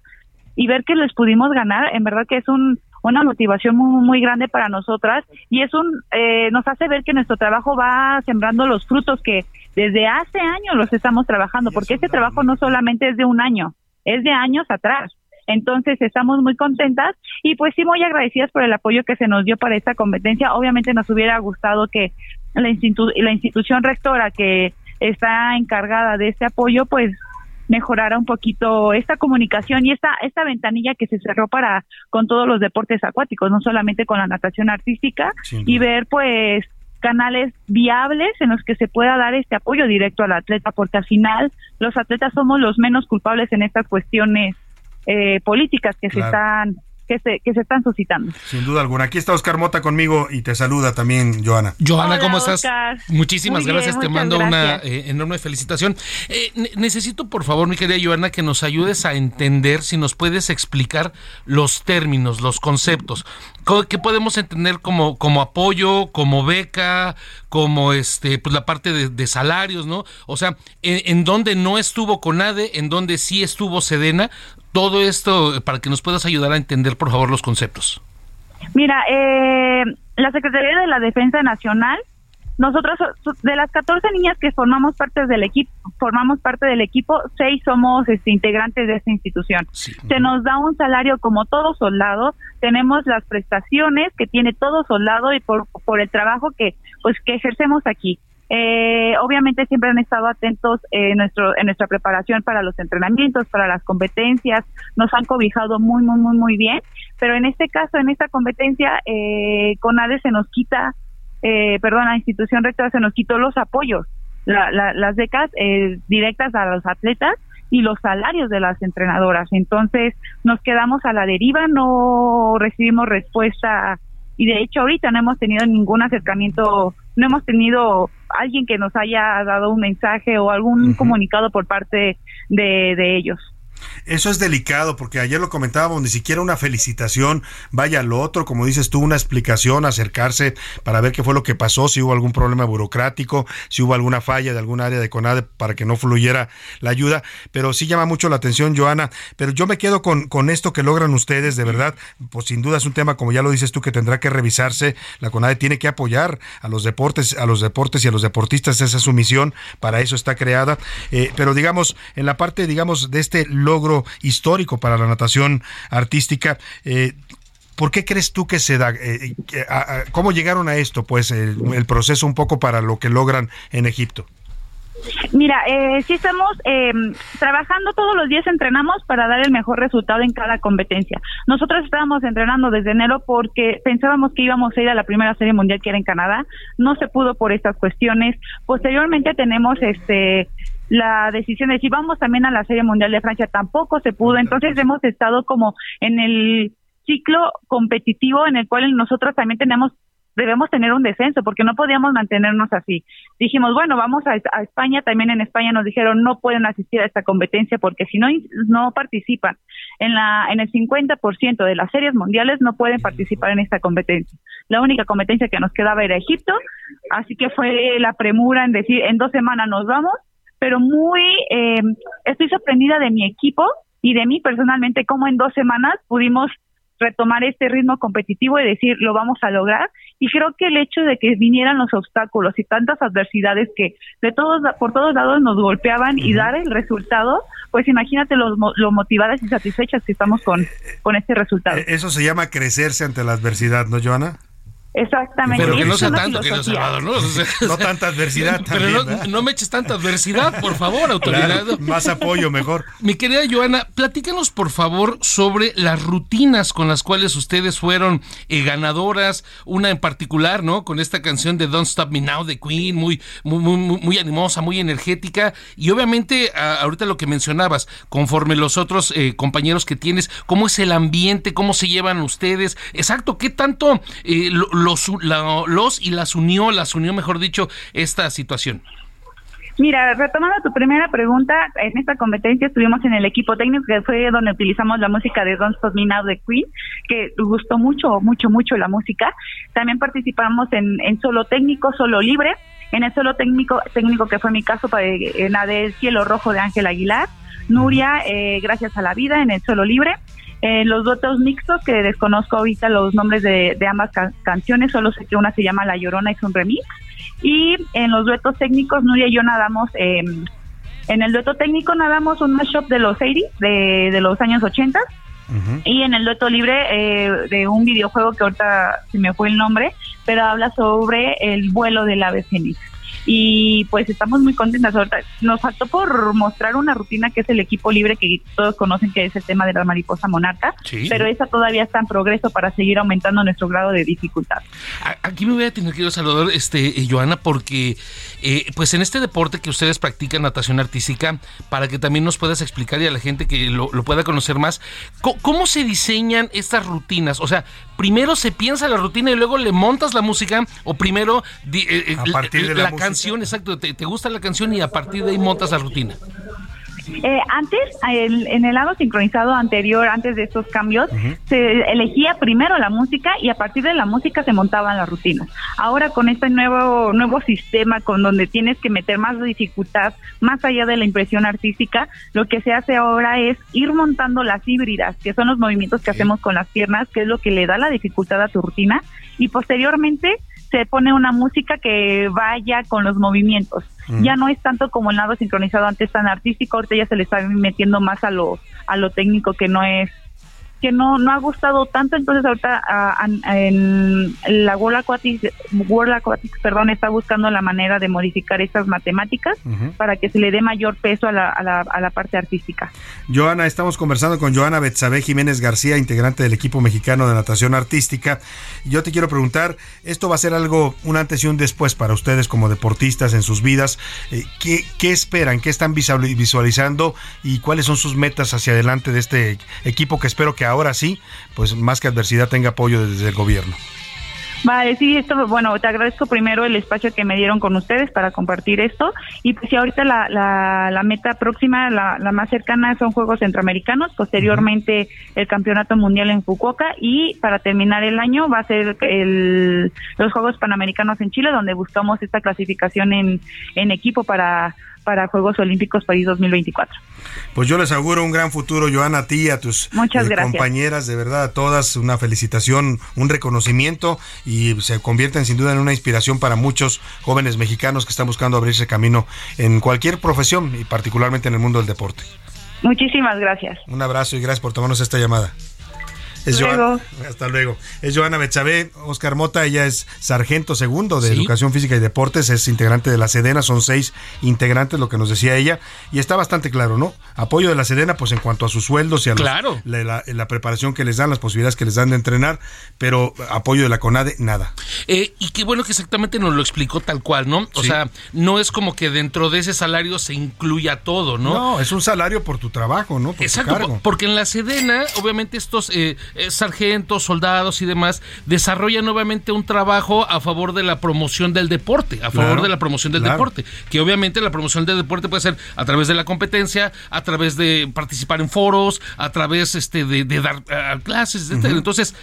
y ver que les pudimos ganar, en verdad que es un una motivación muy, muy grande para nosotras y es un eh, nos hace ver que nuestro trabajo va sembrando los frutos que desde hace años los estamos trabajando porque este trabajo no solamente es de un año es de años atrás. Entonces estamos muy contentas y pues sí muy agradecidas por el apoyo que se nos dio para esta competencia. Obviamente nos hubiera gustado que la, institu- la institución rectora que está encargada de este apoyo pues mejorara un poquito esta comunicación y esta esta ventanilla que se cerró para con todos los deportes acuáticos, no solamente con la natación artística y ver pues canales viables en los que se pueda dar este apoyo directo al atleta, porque al final los atletas somos los menos culpables en estas cuestiones eh, políticas que se están que se, que se están suscitando. Sin duda alguna. Aquí está Oscar Mota conmigo y te saluda también, Joana. Joana, Hola, ¿cómo estás? Oscar. Muchísimas Muy bien, gracias. Te mando una eh, enorme felicitación. Eh, ne- necesito, por favor, mi querida Joana, que nos ayudes a entender, si nos puedes explicar los términos, los conceptos. Co- ¿Qué podemos entender como, como apoyo, como beca, como este, pues la parte de, de salarios, ¿no? O sea, en, en donde no estuvo CONADE, en donde sí estuvo Sedena, todo esto eh, para que nos puedas ayudar a entender, por favor, los conceptos. Mira, eh, la Secretaría de la Defensa Nacional, nosotros so- de las 14 niñas que formamos parte del equipo, formamos parte del equipo, seis somos este, integrantes de esta institución. Se nos da un salario como todo soldado, tenemos las prestaciones que tiene todo soldado y por, por el trabajo que pues que ejercemos aquí. Eh, obviamente siempre han estado atentos en nuestro en nuestra preparación para los entrenamientos, para las competencias, nos han cobijado muy muy muy muy bien, pero en este caso en esta competencia eh, CONADE se nos quita, eh, perdón, la institución rectora se nos quitó los apoyos, la- la- las becas eh, directas a los atletas y los salarios de las entrenadoras. Entonces nos quedamos a la deriva, no recibimos respuesta. Y de hecho ahorita no hemos tenido ningún acercamiento, no hemos tenido alguien que nos haya dado un mensaje o algún comunicado por parte de, de ellos. Eso es delicado porque ayer lo comentábamos, ni siquiera una felicitación, vaya al otro, como dices tú, una explicación, acercarse para ver qué fue lo que pasó, si hubo algún problema burocrático, si hubo alguna falla de algún área de CONADE para que no fluyera la ayuda, pero sí llama mucho la atención, Joana, pero yo me quedo con, con esto que logran ustedes, de verdad, pues sin duda es un tema, como ya lo dices tú, que tendrá que revisarse, la CONADE tiene que apoyar a los deportes, a los deportes y a los deportistas, esa es su misión, para eso está creada, Eh, pero digamos, en la parte, digamos, de este logro histórico para la natación artística, eh, ¿Por qué crees tú que se da? eh, a- a- ¿Cómo llegaron a esto? Pues el, el proceso un poco para lo que logran en Egipto. Mira, eh, sí estamos eh, trabajando todos los días, entrenamos para dar el mejor resultado en cada competencia. Nosotros estábamos entrenando desde enero porque pensábamos que íbamos a ir a la primera serie mundial que era en Canadá. No se pudo por estas cuestiones. Posteriormente tenemos este la decisión de si vamos también a la serie mundial de Francia tampoco se pudo. Entonces hemos estado como en el ciclo competitivo en el cual nosotros también tenemos debemos tener un descenso porque no podíamos mantenernos así. Dijimos, bueno, vamos a, a España, también en España nos dijeron no pueden asistir a esta competencia porque si no no participan en la en el 50% de las series mundiales no pueden participar en esta competencia. La única competencia que nos quedaba era Egipto, así que fue la premura en decir en dos semanas nos vamos, pero muy eh, estoy sorprendida de mi equipo y de mí personalmente cómo en dos semanas pudimos retomar este ritmo competitivo y decir lo vamos a lograr y creo que el hecho de que vinieran los obstáculos y tantas adversidades que de todos por todos lados nos golpeaban y dar el resultado pues imagínate lo, lo motivadas y satisfechas que estamos con con este resultado. Eh, Eso se llama crecerse ante la adversidad, ¿no, Joana? Exactamente Pero que no sea tanto, querido filosofía. Salvador, ¿no? O sea, No tanta adversidad Pero también, no, no me eches tanta adversidad, por favor, autoridad. Claro, más apoyo, mejor. Mi querida Joana, platícanos por favor sobre las rutinas con las cuales ustedes fueron eh, ganadoras, una en particular, ¿no? Con esta canción de Don't Stop Me Now de Queen, muy, muy, muy, muy- muy animosa, muy energética. Y obviamente, a- ahorita lo que mencionabas, conforme los otros eh, compañeros que tienes, ¿cómo es el ambiente? ¿Cómo se llevan ustedes? Exacto, ¿qué tanto eh, lo- los, la- los y las unió, las unió, mejor dicho, esta situación? Mira, retomando tu primera pregunta, en esta competencia estuvimos en el equipo técnico, que fue donde utilizamos la música de Don't Stop Me Now de Queen, que gustó mucho, mucho, mucho la música. También participamos en, en solo técnico, solo libre. En el solo técnico, técnico que fue mi caso, para eh, nadé el cielo rojo de Ángel Aguilar. Nuria, eh, gracias a la vida, en el solo libre. Eh, los duetos mixtos, que desconozco ahorita los nombres de, de ambas ca- canciones, solo sé que una se llama La Llorona y es un remix. Y en los duetos técnicos, Nuria y yo nadamos, eh, en el dueto técnico nadamos un mashup de los 80 de, de los años 80 y en el dueto libre eh, de un videojuego que ahorita se me fue el nombre, pero habla sobre el vuelo del ave fénix. Y pues estamos muy contentas. Ahorita nos faltó por mostrar una rutina que es el equipo libre que todos conocen que es el tema de la mariposa monarca, Sí. pero esa todavía está en progreso para seguir aumentando nuestro grado de dificultad. Aquí me voy a tener que ir a Salvador, este, eh, Joana, porque eh, pues en este deporte que ustedes practican, natación artística, para que también nos puedas explicar y a la gente que lo, lo pueda conocer más, co- ¿cómo se diseñan estas rutinas? O sea, primero se piensa la rutina y luego le montas la música, o primero di- eh, eh, A partir de la música. canción, exacto, te, te gusta la canción y a partir de ahí montas la rutina. Eh, antes, el- en el lado sincronizado anterior, antes de estos cambios, se elegía primero la música y a partir de la música se montaban las rutinas. Ahora con este nuevo nuevo sistema con donde tienes que meter más dificultad más allá de la impresión artística, lo que se hace ahora es ir montando las híbridas, que son los movimientos que hacemos con las piernas, que es lo que le da la dificultad a tu rutina y posteriormente se pone una música que vaya con los movimientos. Mm. Ya no es tanto como el lado sincronizado antes tan artístico, ahorita ya se le está metiendo más a lo a lo técnico que no es que no no ha gustado tanto, entonces ahorita ah, en la World Aquatics, World Aquatics, perdón, está buscando la manera de modificar estas matemáticas para que se le dé mayor peso a la, a la, a la parte artística. Joana, estamos conversando con Joana Betsabe Jiménez García, integrante del equipo mexicano de natación artística. Yo te quiero preguntar, esto va a ser algo, un antes y un después para ustedes como deportistas en sus vidas. Eh, ¿qué, qué esperan? ¿Qué están visual- visualizando? ¿Y cuáles son sus metas hacia adelante de este equipo que espero que ahora sí, pues más que adversidad tenga apoyo desde el gobierno? Vale, sí, esto, bueno, te agradezco primero el espacio que me dieron con ustedes para compartir esto. Y pues sí, ahorita la, la, la meta próxima, la, la más cercana son Juegos Centroamericanos, posteriormente el Campeonato Mundial en Fukuoka y para terminar el año va a ser el, los Juegos Panamericanos en Chile, donde buscamos esta clasificación en, en equipo para, para Juegos Olímpicos París 2024. Pues yo les auguro un gran futuro, Joana, a ti y a tus Muchas eh, compañeras, de verdad, a todas, una felicitación, un reconocimiento y se convierten sin duda en una inspiración para muchos jóvenes mexicanos que están buscando abrirse camino en cualquier profesión y particularmente en el mundo del deporte. Muchísimas gracias. Un abrazo y gracias por tomarnos esta llamada. Es luego. hasta luego. Es Joana Betsabe, Oscar Mota, ella es sargento segundo de Sí. Educación Física y Deportes, es integrante de la Sedena, son seis integrantes, lo que nos decía ella, y está bastante claro, ¿no? Apoyo de la Sedena, pues en cuanto a sus sueldos y a los- Claro. la, la- la preparación que les dan, las posibilidades que les dan de entrenar, pero apoyo de la CONADE, nada. Eh, y qué bueno que exactamente nos lo explicó tal cual, ¿no? O Sí. sea, no es como que dentro de ese salario se incluya todo, ¿no? No, es un salario por tu trabajo, ¿no? Por Exacto, tu cargo. po- porque en la Sedena, obviamente estos eh, eh, sargentos, soldados y demás desarrollan obviamente un trabajo a favor de la promoción del deporte, a favor Claro, de la promoción del claro. deporte, que obviamente la promoción del deporte puede ser a través de la competencia, a través de participar en foros, a través este de, de dar clases. Ujú. Entonces,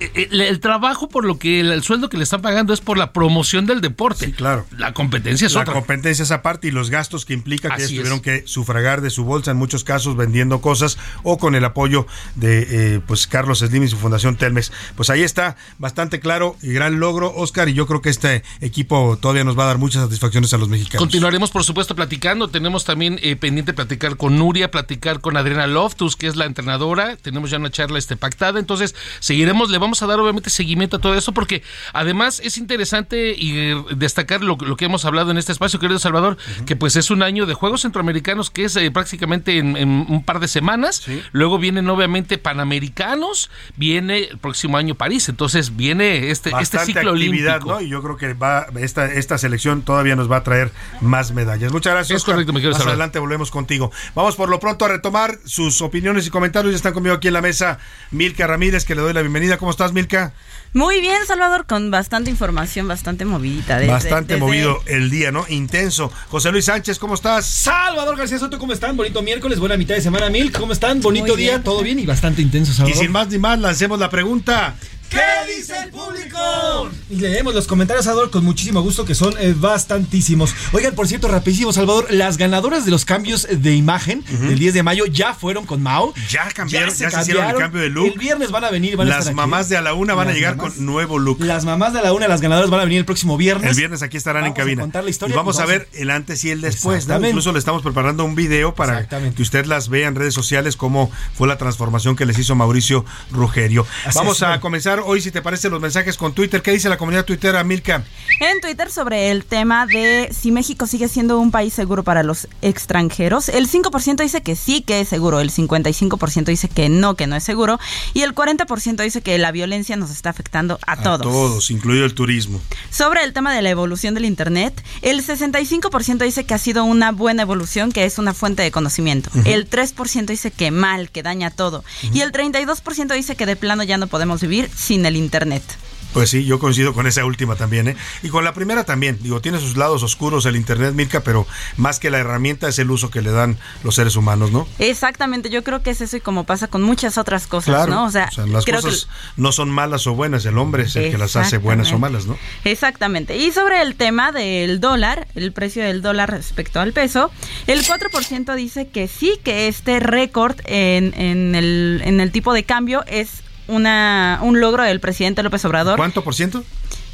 el, el trabajo por lo que el, el sueldo que le están pagando es por la promoción del deporte. Sí, claro. La competencia es la otra. competencia es aparte y los gastos que implica que ellos tuvieron es. que sufragar de su bolsa en muchos casos vendiendo cosas o con el apoyo de eh, pues Carlos Slim y su fundación Telmex. Pues ahí está, bastante claro y gran logro, Oscar, y yo creo que este equipo todavía nos va a dar muchas satisfacciones a los mexicanos. Continuaremos, por supuesto, platicando. Tenemos también eh, pendiente platicar con Nuria, platicar con Adriana Loftus, que es la entrenadora. Tenemos ya una charla este, pactada. Entonces, seguiremos, le vamos a dar obviamente seguimiento a todo eso, porque además es interesante y eh, destacar lo, lo que hemos hablado en este espacio, querido Salvador, que pues es un año de Juegos Centroamericanos que es eh, prácticamente en, en un par de semanas. Luego vienen obviamente Panamericanos, viene el próximo año París. Entonces, viene este, este ciclo olímpico. ¿no? Y yo creo que va esta, esta selección todavía nos va a traer más medallas. Muchas gracias. Es Oscar. correcto, mi querido Más adelante volvemos contigo. Vamos por lo pronto a retomar sus opiniones y comentarios. Ya están conmigo aquí en la mesa Milka Ramírez, que le doy la bienvenida. ¿Cómo estás, Milka? Muy bien, Salvador, con bastante información, bastante movidita. desde- Bastante desde- movido el día, ¿no? Intenso. José Luis Sánchez, ¿cómo estás? Salvador García Soto, ¿cómo están? Bonito miércoles, buena mitad de semana, Milk, ¿cómo están? Bonito Muy día, bien. todo bien y bastante intenso, Y Salvador. sin más ni más, lancemos la pregunta. ¿Qué dice el público? Y leemos los comentarios, Salvador, con muchísimo gusto, que son eh, bastantísimos. Oigan, por cierto, rapidísimo, Salvador, las ganadoras de los cambios de imagen del 10 de mayo ya fueron con Mao. Ya cambiaron, se ya, se hicieron el cambio de look. El viernes van a venir, van a Las estar aquí. mamás de a la una van a llegar mamás. con nuevo look. Las mamás de la una, las ganadoras van a venir el próximo viernes. El viernes aquí estarán Vamos en cabina. a contar la historia y vamos y a ver el antes y el después. ¿no? Incluso le estamos preparando un video para que usted las vea en redes sociales cómo fue la transformación que les hizo Mauricio Rugerio. Así vamos es, a comenzar hoy, si te parece, los mensajes con Twitter. ¿Qué dice la comunidad tuitera, Milka? En Twitter sobre el tema de si México sigue siendo un país seguro para los extranjeros, el 5% dice que sí que es seguro, el 55% dice que no, que no es seguro, y el 40% dice que la violencia nos está afectando a, A todos. todos, incluido el turismo. Sobre el tema de la evolución del Internet, el 65% dice que ha sido una buena evolución, que es una fuente de conocimiento. Ujú. El 3% dice que mal, que daña todo. Y el 32% dice que de plano ya no podemos vivir sin el Internet. Pues sí, yo coincido con esa última también, ¿eh? Y con la primera también. Digo, tiene sus lados oscuros el Internet, Milka, pero más que la herramienta es el uso que le dan los seres humanos, ¿no? Exactamente, yo creo que es eso y como pasa con muchas otras cosas, Claro. ¿no? O sea, las creo cosas no son malas o buenas, el hombre es el que las hace buenas o malas, ¿no? que exactamente. Y sobre el tema del dólar, el precio del dólar respecto al peso, el 4% dice que sí, que este récord en, en el, en el tipo de cambio es una, un logro del presidente López Obrador. ¿Cuánto por ciento?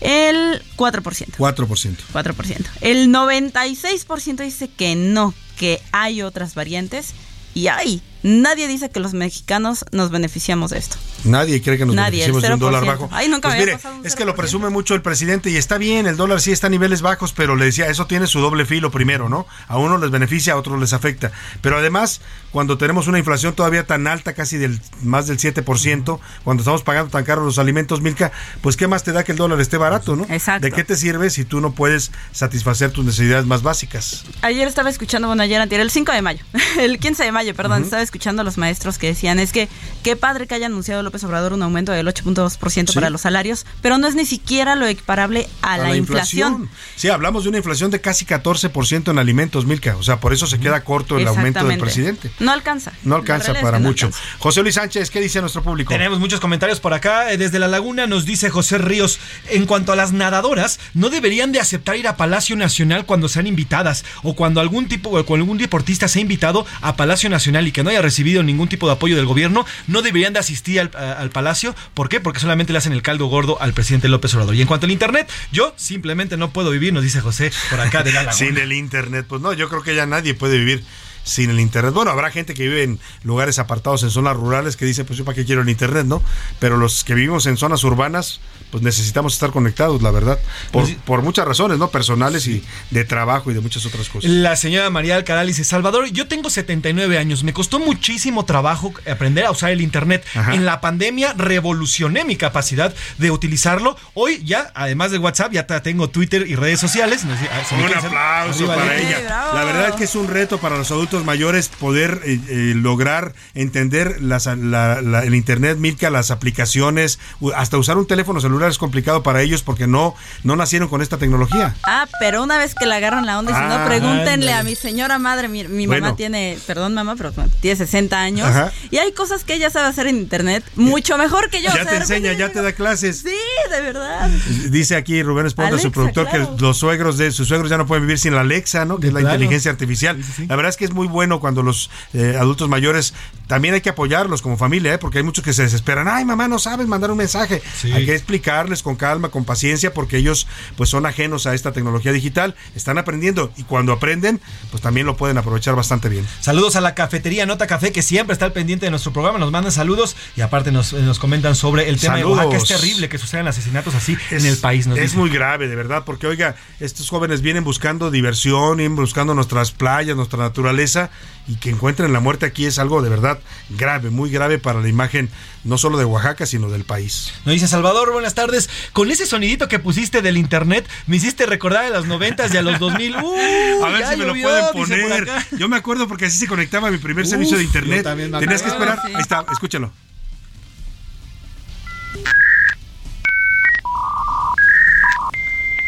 El 4%. 4%. 4%. El 96% dice que no, que hay otras variantes. Y hay. Nadie dice que los mexicanos nos beneficiamos de esto. Nadie cree que nos Nadie, el beneficiemos de un dólar 0%. bajo. Ay, nunca Pues me mire, es que lo presume mucho el presidente y está bien, el dólar sí está a niveles bajos, pero le decía, eso tiene su doble filo primero, ¿no? A uno les beneficia, a otros les afecta. Pero además, cuando tenemos una inflación todavía tan alta, casi del más del 7%, cuando estamos pagando tan caros los alimentos, Milka, pues qué más te da que el dólar esté barato, ¿no? Exacto. ¿De qué te sirve si tú no puedes satisfacer tus necesidades más básicas? Ayer estaba escuchando, bueno, ayer antier, el 5 de mayo, el 15 de mayo, perdón, estaba escuchando a los maestros que decían, es que qué padre que haya anunciado López Obrador un aumento del 8.2% Sí. para los salarios, pero no es ni siquiera lo equiparable a, la, inflación. Sí, hablamos de una inflación de casi 14% en alimentos, Milka. O sea, por eso se queda corto el aumento del presidente. No alcanza. No alcanza es para que no mucho. alcanza. José Luis Sánchez, ¿qué dice nuestro público? Tenemos muchos comentarios por acá. Eh, Desde La Laguna nos dice José Ríos, en cuanto a las nadadoras, no deberían de aceptar ir a Palacio Nacional cuando sean invitadas o cuando algún tipo o cuando algún deportista sea invitado a Palacio Nacional y que no haya recibido ningún tipo de apoyo del gobierno, no deberían de asistir al, a- al Palacio. ¿Por qué? Porque solamente le hacen el caldo gordo al presidente López Obrador. Y en cuanto al Internet, yo simplemente no puedo vivir, nos dice José por acá de La Laguna. Sin el Internet, pues no, yo creo que ya nadie puede vivir sin el Internet. Bueno, habrá gente que vive en lugares apartados, en zonas rurales, que dice, pues yo para qué quiero el Internet, ¿no? Pero los que vivimos en zonas urbanas, pues necesitamos estar conectados, la verdad, por, Pues por muchas razones, ¿no? Personales y de trabajo y de muchas otras cosas. La señora María Alcaral dice, Salvador, yo tengo 79 años, me costó muchísimo trabajo aprender a usar el Internet. Ajá. En la pandemia revolucioné mi capacidad de utilizarlo. Hoy ya, además de WhatsApp, ya tengo Twitter y redes sociales. Ah, Un aplauso arriba, para ella. La verdad es que es un reto para los adultos mayores poder eh, eh, lograr entender las- la- la- el Internet, Milka, las aplicaciones, hasta usar un teléfono celular es complicado para ellos porque no, no nacieron con esta tecnología. Ah, pero una vez que le agarran la onda, y si Ah, no, pregúntenle ándale. a mi señora madre. Mi, mi Bueno. mamá tiene, perdón mamá, pero tiene 60 años. Ajá. Y hay cosas que ella sabe hacer en internet mucho mejor que yo. ya o sea, te enseña, ya te da clases. Sí, de verdad. Dice aquí Rubén Esponda, su productor, claro. que los suegros de sus suegros ya no pueden vivir sin la Alexa, ¿no? Que es la Claro. inteligencia artificial. La verdad es que es muy bueno cuando los eh, adultos mayores también hay que apoyarlos como familia, ¿eh? porque hay muchos que se desesperan. Ay, mamá, no sabes mandar un mensaje. Sí. Hay que explicarles con calma, con paciencia, porque ellos pues son ajenos a esta tecnología digital, están aprendiendo y cuando aprenden, pues también lo pueden aprovechar bastante bien. Saludos a la cafetería Nota Café que siempre está al pendiente de nuestro programa, nos mandan saludos y aparte nos, nos comentan sobre el tema Saludos. de Oaxaca. Es terrible que sucedan asesinatos así en el país. Nos es dicen. muy grave, de verdad, porque oiga, estos jóvenes vienen buscando diversión, vienen buscando nuestras playas, nuestra naturaleza, y que encuentren la muerte aquí es algo de verdad grave, muy grave para la imagen no solo de Oaxaca, sino del país. Nos dice Salvador, buenas tardes. Con ese sonidito que pusiste del internet, me hiciste recordar a los noventas y a los 2000. Uh, a ver ya si me llovió, lo pueden poner. Yo me acuerdo porque así se conectaba mi primer Uf, servicio de internet. Tenías que esperar. Ahí está, escúchalo.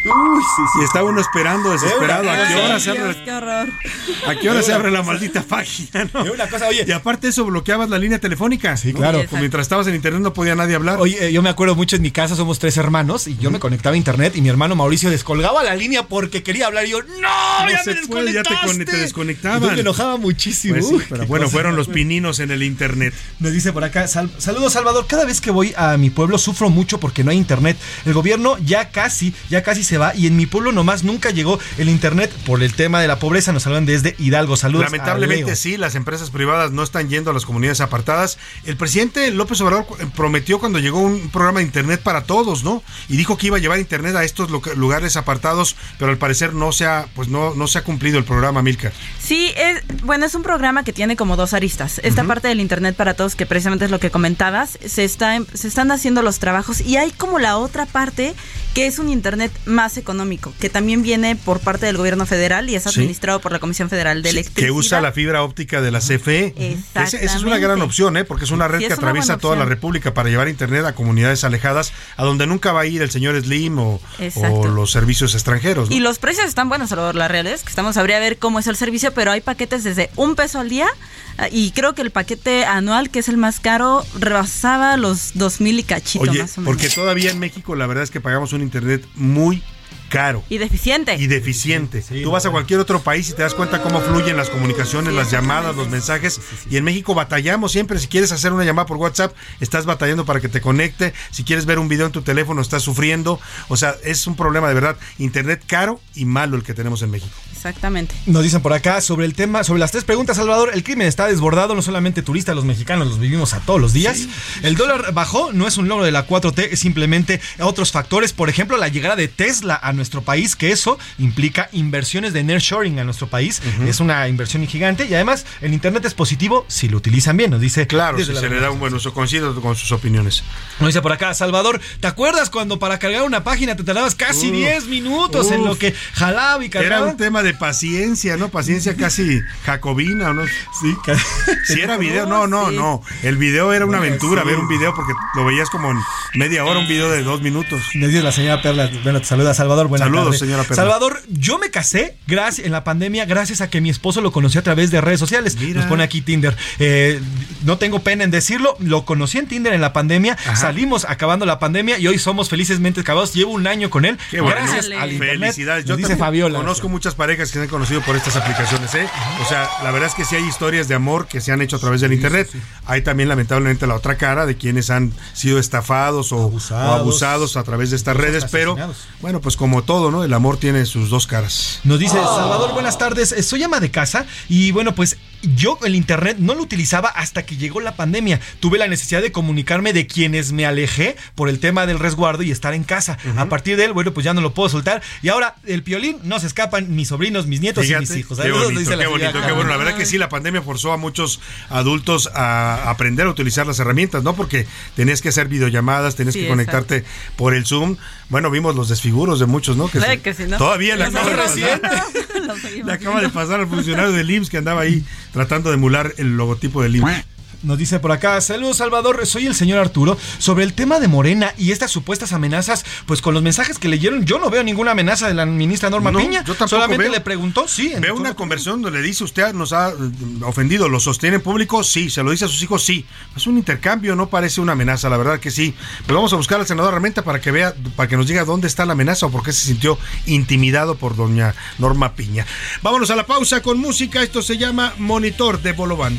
Uy, sí, sí. Y estaba uno esperando desesperado. ¿A qué hora se abre? Qué horror. ¿A qué hora se abre la maldita página? no? Es una cosa, oye. Y aparte eso bloqueabas la línea telefónica. Sí, claro. Mientras estabas en internet no podía nadie hablar. Oye, eh, yo me acuerdo mucho en mi casa, somos tres hermanos, y yo me conectaba a internet y mi hermano Mauricio descolgaba la línea porque quería hablar y yo, ¡No! No ¡Ya me puede, ya te desconectaste! te desconectaban. Me enojaba muchísimo. Pues sí, Uy, pero qué bueno, cosa. fueron los pininos en el internet. Nos dice por acá, sal- saludos Salvador, cada vez que voy a mi pueblo sufro mucho porque no hay internet. El gobierno ya casi, ya casi se va y en mi pueblo nomás nunca llegó el internet por el tema de la pobreza. Nos hablan desde Hidalgo. Saludos. Lamentablemente sí, las empresas privadas no están yendo a las comunidades apartadas. El presidente López Obrador eh, prometió cuando llegó un programa de internet para todos, ¿no? Y dijo que iba a llevar internet a estos lugares apartados, pero al parecer no se ha, pues no, no se ha cumplido el programa, Milka. Sí, es, bueno, es un programa que tiene como dos aristas. Esta parte del Internet para todos, que precisamente es lo que comentabas, se, está, se están haciendo los trabajos y hay como la otra parte que es un Internet más económico, que también viene por parte del gobierno federal y es Sí. administrado por la Comisión Federal de Electricidad. Que usa la fibra óptica de la CFE. Esa, esa es una gran opción, ¿eh? porque es una red Sí, que atraviesa toda la. República para llevar internet a comunidades alejadas, a donde nunca va a ir el señor Slim o, los servicios extranjeros. ¿no? Y los precios están buenos, Salvador. La realidad es que estamos habría ver cómo es el servicio, pero hay paquetes desde un peso al día ah, y creo que el paquete anual, que es el más caro, rebasaba los dos mil y cachito Oye, más o menos. porque todavía en México la verdad es que pagamos un internet muy caro. Y deficiente. Y deficiente. Tú vas a cualquier otro país y te das cuenta cómo fluyen las comunicaciones, las llamadas, los mensajes. Y en México batallamos siempre. Si quieres hacer una llamada por WhatsApp, estás batallando para que te conecte. Si quieres ver un video en tu teléfono, estás sufriendo. O sea, es un problema de verdad. Internet caro y malo el que tenemos en México. Exactamente. Nos dicen por acá sobre el tema, sobre las tres preguntas, Salvador. El crimen está desbordado, no solamente turistas, los mexicanos los vivimos a todos los días. El dólar bajó, no es un logro de la 4T, es simplemente otros factores. Por ejemplo, la llegada de Tesla a nuestro país, que eso implica inversiones de nearshoring a nuestro país. Es una inversión gigante y además el internet es positivo si lo utilizan bien, nos dice. Claro, si se le da un buen uso. Coincido con sus opiniones. Nos dice por acá, Salvador, ¿te acuerdas cuando para cargar una página te tardabas casi Uf, 10 minutos en lo que jalaba y cargaba? Era un tema de paciencia, ¿no? Paciencia casi jacobina, ¿no? Sí, Si era video, no, no, no. El video era una aventura, ver un video porque lo veías como en media hora, un video de dos minutos. Nos dice la señora Perla, bueno, te saluda Salvador, buenas Saludos, señora Perla. Salvador, yo me casé gracias, en la pandemia gracias a que mi esposo lo conoció a través de redes sociales. Nos pone aquí Tinder. Eh, no tengo pena en decirlo, lo conocí en Tinder en la pandemia, salimos acabando la pandemia y hoy somos felizmente acabados. Llevo un año con él. Qué bueno. gracias al internet. Felicidades. Nos dice también Fabiola. Conozco muchas parejas que se han conocido por estas aplicaciones, ¿eh? O sea, la verdad es que sí hay historias de amor que se han hecho a través del internet. Hay también, lamentablemente, la otra cara de quienes han sido estafados o abusados, o abusados a través de estas redes, pero bueno, pues como todo, ¿no? El amor tiene sus dos caras. Nos dice Salvador, buenas tardes. eh, Soy ama de casa y bueno, pues yo el internet no lo utilizaba hasta que llegó la pandemia. Tuve la necesidad de comunicarme de quienes me alejé por el tema del resguardo y estar en casa. A partir de él, bueno, pues ya no lo puedo soltar. Y ahora el piolín no se escapan mis sobrinos, mis nietos y mis hijos. Qué bonito, dice la qué bonito, señora qué bueno. La verdad que sí, la pandemia forzó a muchos adultos a aprender a utilizar las herramientas, ¿no? Porque tenías que hacer videollamadas, tenías Sí, que conectarte por el Zoom. Bueno, vimos los desfiguros de muchos, ¿no? Se- que ¿no? Todavía le Los acaba, de pasar al funcionario del IMSS que andaba ahí tratando de emular el logotipo del IMSS. Nos dice por acá, saludos Salvador, soy el señor Arturo. Sobre el tema de Morena y estas supuestas amenazas, pues con los mensajes que leyeron, yo no veo ninguna amenaza de la ministra Norma No, Piña. yo tampoco Solamente veo. le preguntó, sí. en Veo una conversión donde le dice usted nos ha eh, ofendido, lo sostiene en público, sí, se lo dice a sus hijos, sí. Es un intercambio, no parece una amenaza, la verdad que sí. Pero vamos a buscar al senador Armenta para que vea, para que nos diga dónde está la amenaza o por qué se sintió intimidado por doña Norma Piña. Vámonos a la pausa con música, esto se llama Monitor de Bolobán.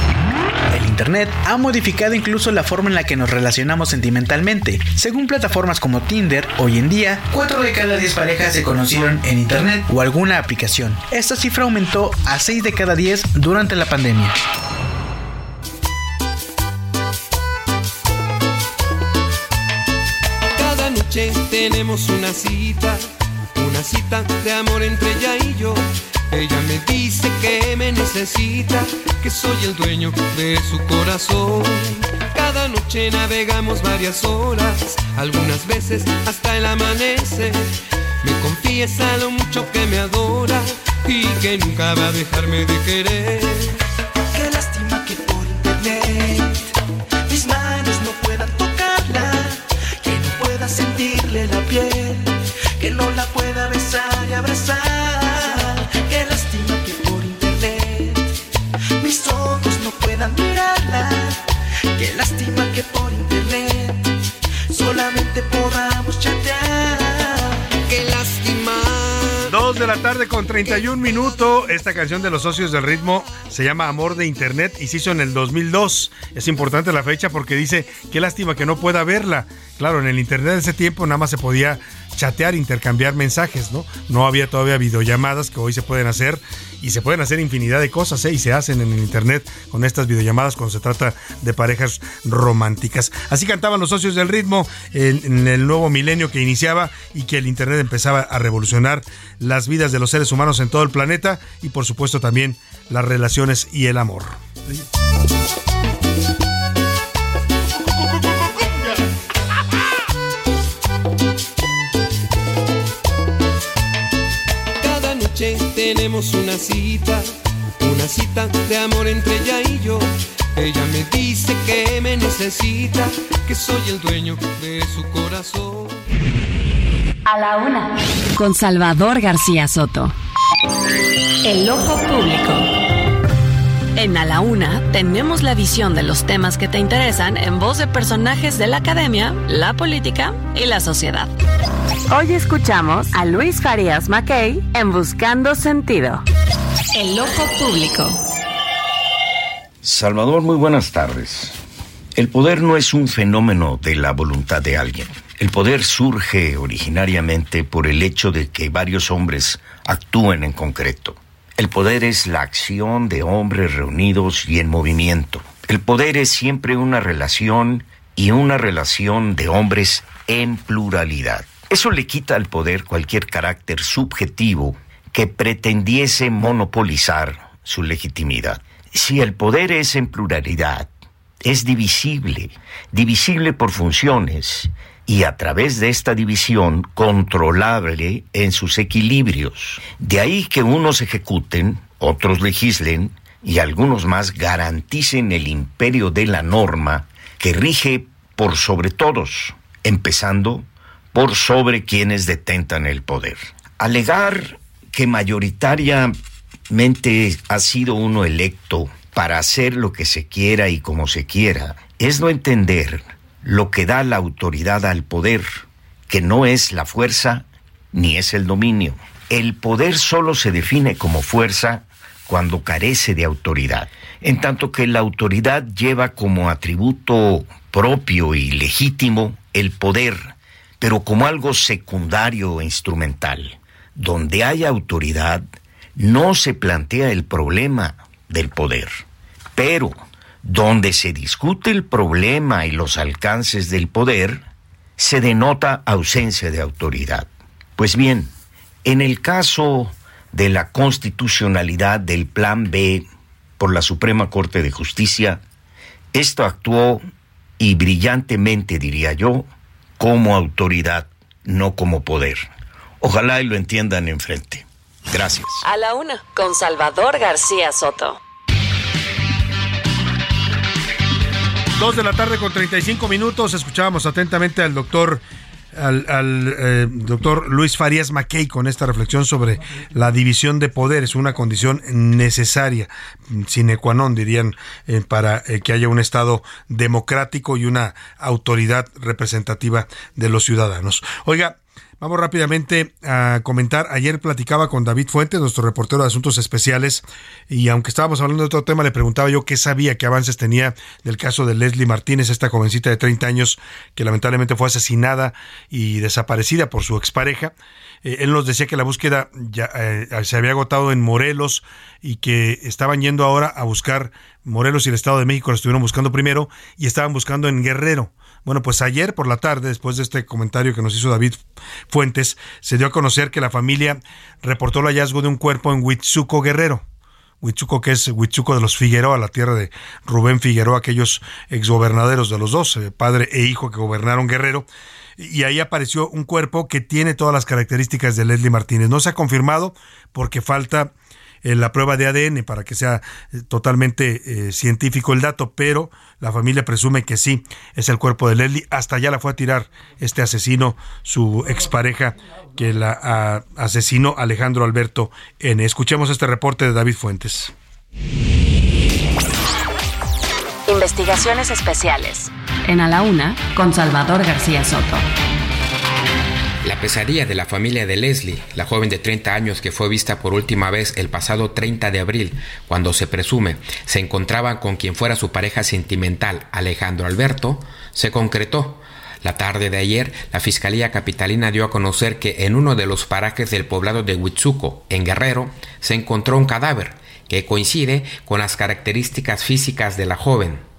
Internet ha modificado incluso la forma en la que nos relacionamos sentimentalmente. Según plataformas como Tinder, hoy en día, 4 de cada 10 parejas se conocieron en Internet o alguna aplicación. Esta cifra aumentó a 6 de cada 10 durante la pandemia. Cada noche tenemos una cita, una cita de amor entre ella y yo. Ella me dice que me necesita, que soy el dueño de su corazón. Cada noche navegamos varias horas, algunas veces hasta el amanecer. Me confiesa lo mucho que me adora y que nunca va a dejarme de querer. Qué lástima que por la tarde con 31 minutos. Esta canción de los socios del ritmo se llama Amor de Internet y se hizo en el 2002. Es importante la fecha porque dice, qué lástima que no pueda verla. Claro, en el Internet de ese tiempo nada más se podía chatear, intercambiar mensajes, ¿no? No había todavía videollamadas que hoy se pueden hacer y se pueden hacer infinidad de cosas, ¿eh? Y se hacen en el Internet con estas videollamadas cuando se trata de parejas románticas. Así cantaban los socios del ritmo en, en el nuevo milenio que iniciaba y que el Internet empezaba a revolucionar las vidas de los seres humanos en todo el planeta y por supuesto también las relaciones y el amor. Tenemos una cita, una cita de amor entre ella y yo. Ella me dice que me necesita, que soy el dueño de su corazón. A la una. Con Salvador García Soto. El ojo público. En A la Una tenemos la visión de los temas que te interesan en voz de personajes de la academia, la política y la sociedad. Hoy escuchamos a Luis Farías Mackey en Buscando Sentido. El ojo público. Salvador, muy buenas tardes. El poder no es un fenómeno de la voluntad de alguien. El poder surge originariamente por el hecho de que varios hombres actúen en concreto. El poder es la acción de hombres reunidos y en movimiento. El poder es siempre una relación y una relación de hombres en pluralidad. Eso le quita al poder cualquier carácter subjetivo que pretendiese monopolizar su legitimidad. Si el poder es en pluralidad, es divisible, divisible por funciones y a través de esta división controlable en sus equilibrios. De ahí que unos ejecuten, otros legislen y algunos más garanticen el imperio de la norma que rige por sobre todos, empezando por sobre quienes detentan el poder. Alegar que mayoritariamente ha sido uno electo para hacer lo que se quiera y como se quiera, es no entender lo que da la autoridad al poder, que no es la fuerza ni es el dominio. El poder solo se define como fuerza cuando carece de autoridad, en tanto que la autoridad lleva como atributo propio y legítimo el poder, pero como algo secundario e instrumental. Donde hay autoridad, no se plantea el problema del poder, pero donde se discute el problema y los alcances del poder, se denota ausencia de autoridad. Pues bien, en el caso de la constitucionalidad del Plan B por la Suprema Corte de Justicia, esto actuó y brillantemente, diría yo, como autoridad, no como poder. Ojalá y lo entiendan enfrente. Gracias. A la una. Con Salvador García Soto. Dos de la tarde con 35 minutos. Escuchábamos atentamente al doctor al, al, eh, doctor Luis Farías Mackey con esta reflexión sobre la división de poderes, una condición necesaria, sine qua non, dirían, eh, para eh, que haya un Estado democrático y una autoridad representativa de los ciudadanos. Oiga, Vamos rápidamente a comentar. Ayer platicaba con David Fuentes, nuestro reportero de Asuntos Especiales, y aunque estábamos hablando de otro tema, le preguntaba yo qué sabía, qué avances tenía del caso de Leslie Martínez, esta jovencita de 30 años que lamentablemente fue asesinada y desaparecida por su expareja. Eh, él nos decía que la búsqueda ya eh, se había agotado en Morelos y que estaban yendo ahora a buscar Morelos y el Estado de México, lo estuvieron buscando primero y estaban buscando en Guerrero Bueno, pues ayer por la tarde, después de este comentario que nos hizo David Fuentes, se dio a conocer que la familia reportó el hallazgo de un cuerpo en Huitzuco Guerrero. Huitzuco, que es Huitzuco de los Figueroa, la tierra de Rubén Figueroa, aquellos exgobernadores de los dos, eh, padre e hijo que gobernaron Guerrero. Y ahí apareció un cuerpo que tiene todas las características de Leslie Martínez. No se ha confirmado porque falta eh, la prueba de ADN para que sea eh, totalmente eh, científico el dato, pero la familia presume que sí, es el cuerpo de Leslie. Hasta allá la fue a tirar este asesino, su expareja, que la asesinó Alejandro Alberto N. Escuchemos este reporte de David Fuentes. Investigaciones especiales. En A la Una, con Salvador García Soto. La pesadilla de la familia de Leslie, la joven de 30 años que fue vista por última vez el pasado 30 de abril, cuando se presume se encontraba con quien fuera su pareja sentimental, Alejandro Alberto, se concretó. La tarde de ayer, la Fiscalía Capitalina dio a conocer que en uno de los parajes del poblado de Huitzuco, en Guerrero, se encontró un cadáver que coincide con las características físicas de la joven.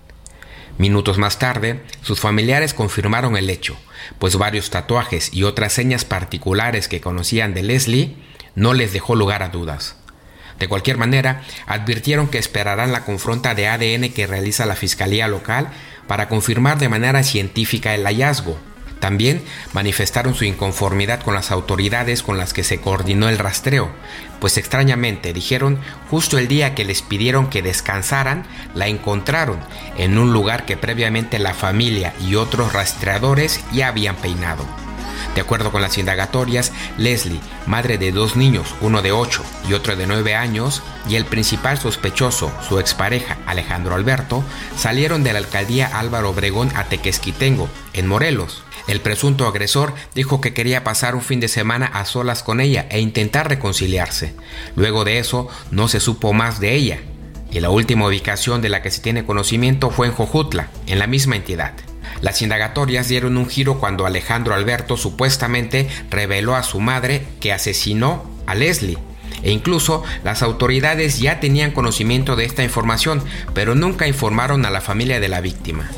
Minutos más tarde, sus familiares confirmaron el hecho, pues varios tatuajes y otras señas particulares que conocían de Leslie no les dejó lugar a dudas. De cualquier manera, advirtieron que esperarán la confronta de ADN que realiza la Fiscalía local para confirmar de manera científica el hallazgo. También manifestaron su inconformidad con las autoridades con las que se coordinó el rastreo, pues extrañamente dijeron justo el día que les pidieron que descansaran, la encontraron en un lugar que previamente la familia y otros rastreadores ya habían peinado. De acuerdo con las indagatorias, Leslie, madre de dos niños, uno de 8 y otro de 9 años, y el principal sospechoso, su expareja Alejandro Alberto, salieron de la alcaldía Álvaro Obregón a Tequesquitengo, en Morelos. El presunto agresor dijo que quería pasar un fin de semana a solas con ella e intentar reconciliarse. Luego de eso, no se supo más de ella. Y la última ubicación de la que se tiene conocimiento fue en Jojutla, en la misma entidad. Las indagatorias dieron un giro cuando Alejandro Alberto supuestamente reveló a su madre que asesinó a Leslie. E incluso las autoridades ya tenían conocimiento de esta información, pero nunca informaron a la familia de la víctima.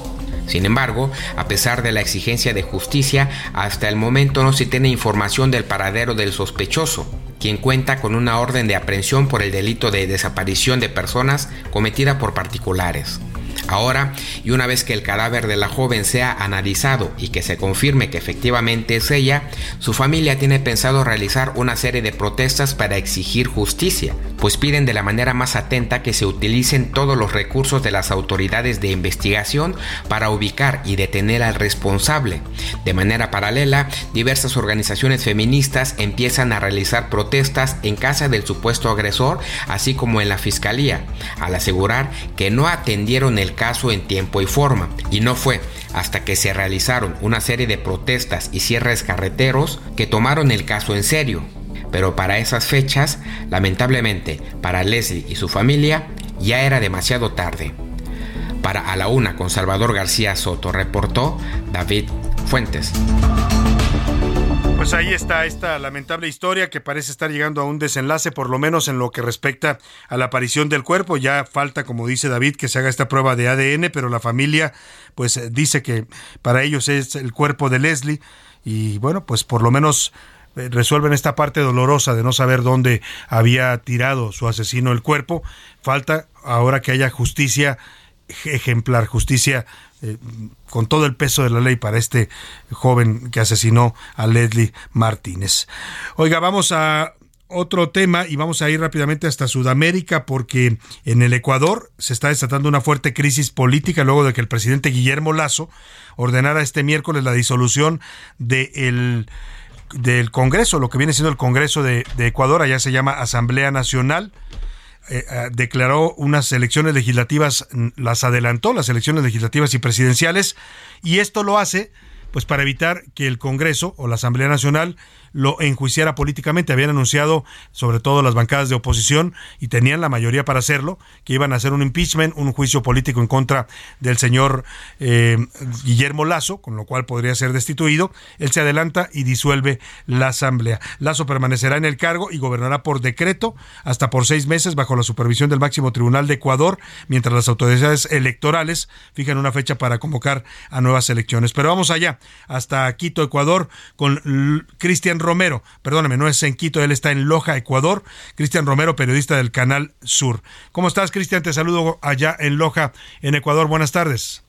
Sin embargo, a pesar de la exigencia de justicia, hasta el momento no se tiene información del paradero del sospechoso, quien cuenta con una orden de aprehensión por el delito de desaparición de personas cometida por particulares. Ahora, y una vez que el cadáver de la joven sea analizado y que se confirme que efectivamente es ella, su familia tiene pensado realizar una serie de protestas para exigir justicia, pues piden de la manera más atenta que se utilicen todos los recursos de las autoridades de investigación para ubicar y detener al responsable. De manera paralela, diversas organizaciones feministas empiezan a realizar protestas en casa del supuesto agresor, así como en la fiscalía, al asegurar que no atendieron el caso en tiempo y forma, y no fue hasta que se realizaron una serie de protestas y cierres carreteros que tomaron el caso en serio. Pero para esas fechas, lamentablemente, para Leslie y su familia, ya era demasiado tarde. Para A la Una con Salvador García Soto, reportó David Fuentes. Pues ahí está esta lamentable historia que parece estar llegando a un desenlace, por lo menos en lo que respecta a la aparición del cuerpo. Ya falta, como dice David, que se haga esta prueba de ADN, pero la familia pues dice que para ellos es el cuerpo de Leslie y bueno, pues por lo menos eh, resuelven esta parte dolorosa de no saber dónde había tirado su asesino el cuerpo. Falta ahora que haya justicia ejemplar, justicia eh, con todo el peso de la ley para este joven que asesinó a Leslie Martínez. Oiga, vamos a otro tema y vamos a ir rápidamente hasta Sudamérica porque en el Ecuador se está desatando una fuerte crisis política luego de que el presidente Guillermo Lazo ordenara este miércoles la disolución de del Congreso, lo que viene siendo el Congreso de, de Ecuador, allá se llama Asamblea Nacional. Eh, eh, declaró unas elecciones legislativas, las adelantó, las elecciones legislativas y presidenciales, y esto lo hace pues para evitar que el Congreso o la Asamblea Nacional lo enjuiciara políticamente. Habían anunciado, sobre todo las bancadas de oposición, y tenían la mayoría para hacerlo, que iban a hacer un impeachment, un juicio político en contra del señor eh, Guillermo Lazo, con lo cual podría ser destituido. Él se adelanta y disuelve la asamblea. Lazo permanecerá en el cargo y gobernará por decreto hasta por seis meses bajo la supervisión del máximo tribunal de Ecuador, mientras las autoridades electorales fijan una fecha para convocar a nuevas elecciones. Pero vamos allá, hasta Quito, Ecuador, con Cristian Romero. Perdóname, no es en Quito, él está en Loja, Ecuador. Cristian Romero, periodista del Canal Sur. ¿Cómo estás, Cristian? Te saludo allá en Loja, en Ecuador. Buenas tardes.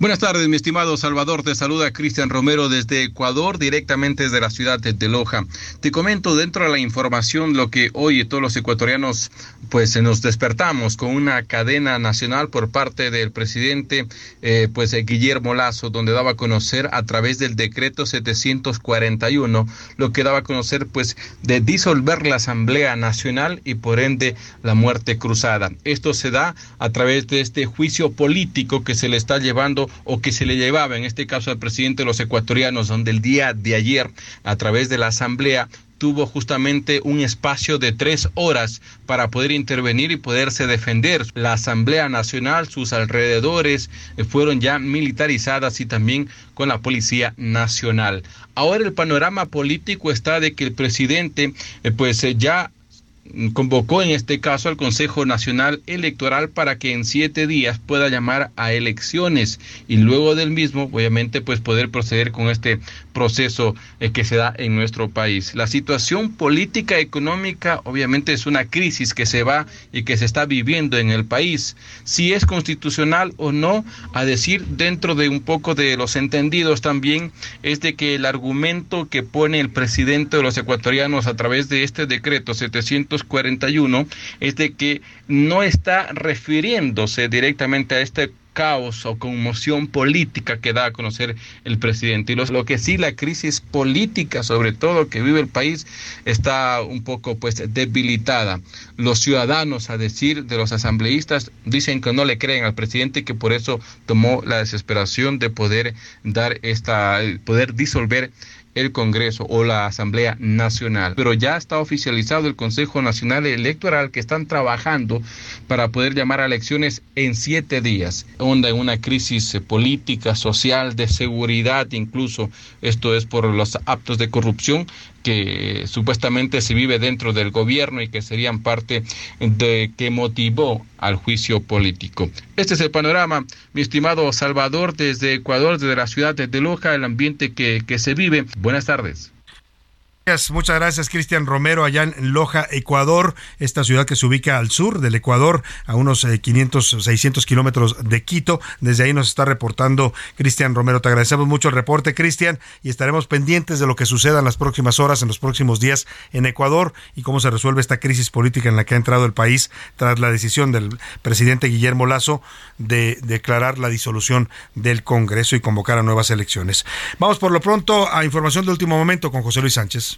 Buenas tardes, mi estimado Salvador. Te saluda Cristian Romero desde Ecuador, directamente desde la ciudad de Loja. Te comento dentro de la información lo que hoy todos los ecuatorianos pues nos despertamos con una cadena nacional por parte del presidente eh, pues Guillermo Lazo, donde daba a conocer a través del decreto 741 lo que daba a conocer pues de disolver la Asamblea Nacional y por ende la muerte cruzada. Esto se da a través de este juicio político que se le está llevando o que se le llevaba, en este caso al presidente de los ecuatorianos, donde el día de ayer, a través de la Asamblea, tuvo justamente un espacio de tres horas para poder intervenir y poderse defender. La Asamblea Nacional, sus alrededores eh, fueron ya militarizadas y también con la Policía Nacional. Ahora el panorama político está de que el presidente eh, pues eh, ya convocó en este caso al Consejo Nacional Electoral para que en siete días pueda llamar a elecciones y luego del mismo, obviamente, pues poder proceder con este proceso eh, que se da en nuestro país. La situación política económica, obviamente, es una crisis que se va y que se está viviendo en el país. Si es constitucional o no, a decir dentro de un poco de los entendidos también, es de que el argumento que pone el presidente de los ecuatorianos a través de este decreto 700 41 es de que no está refiriéndose directamente a este caos o conmoción política que da a conocer el presidente. Y lo, que sí, la crisis política, sobre todo que vive el país, está un poco pues debilitada. Los ciudadanos, a decir de los asambleístas, dicen que no le creen al presidente y que por eso tomó la desesperación de poder dar esta, poder disolver el Congreso o la Asamblea Nacional. Pero ya está oficializado el Consejo Nacional Electoral que están trabajando para poder llamar a elecciones en siete días. Onda en una crisis política, social, de seguridad incluso. Esto es por los actos de corrupción que supuestamente se vive dentro del gobierno y que serían parte de que motivó al juicio político. Este es el panorama, mi estimado Salvador, desde Ecuador, desde la ciudad de Loja, el ambiente que, que se vive. Buenas tardes. Muchas gracias, Cristian Romero, allá en Loja, Ecuador, esta ciudad que se ubica al sur del Ecuador, a unos 500, eh, 600 kilómetros de Quito. Desde ahí nos está reportando Cristian Romero. Te agradecemos mucho el reporte, Cristian, y estaremos pendientes de lo que suceda en las próximas horas, en los próximos días en Ecuador y cómo se resuelve esta crisis política en la que ha entrado el país tras la decisión del presidente Guillermo Lazo de declarar la disolución del Congreso y convocar a nuevas elecciones. Vamos por lo pronto a información de último momento con José Luis Sánchez.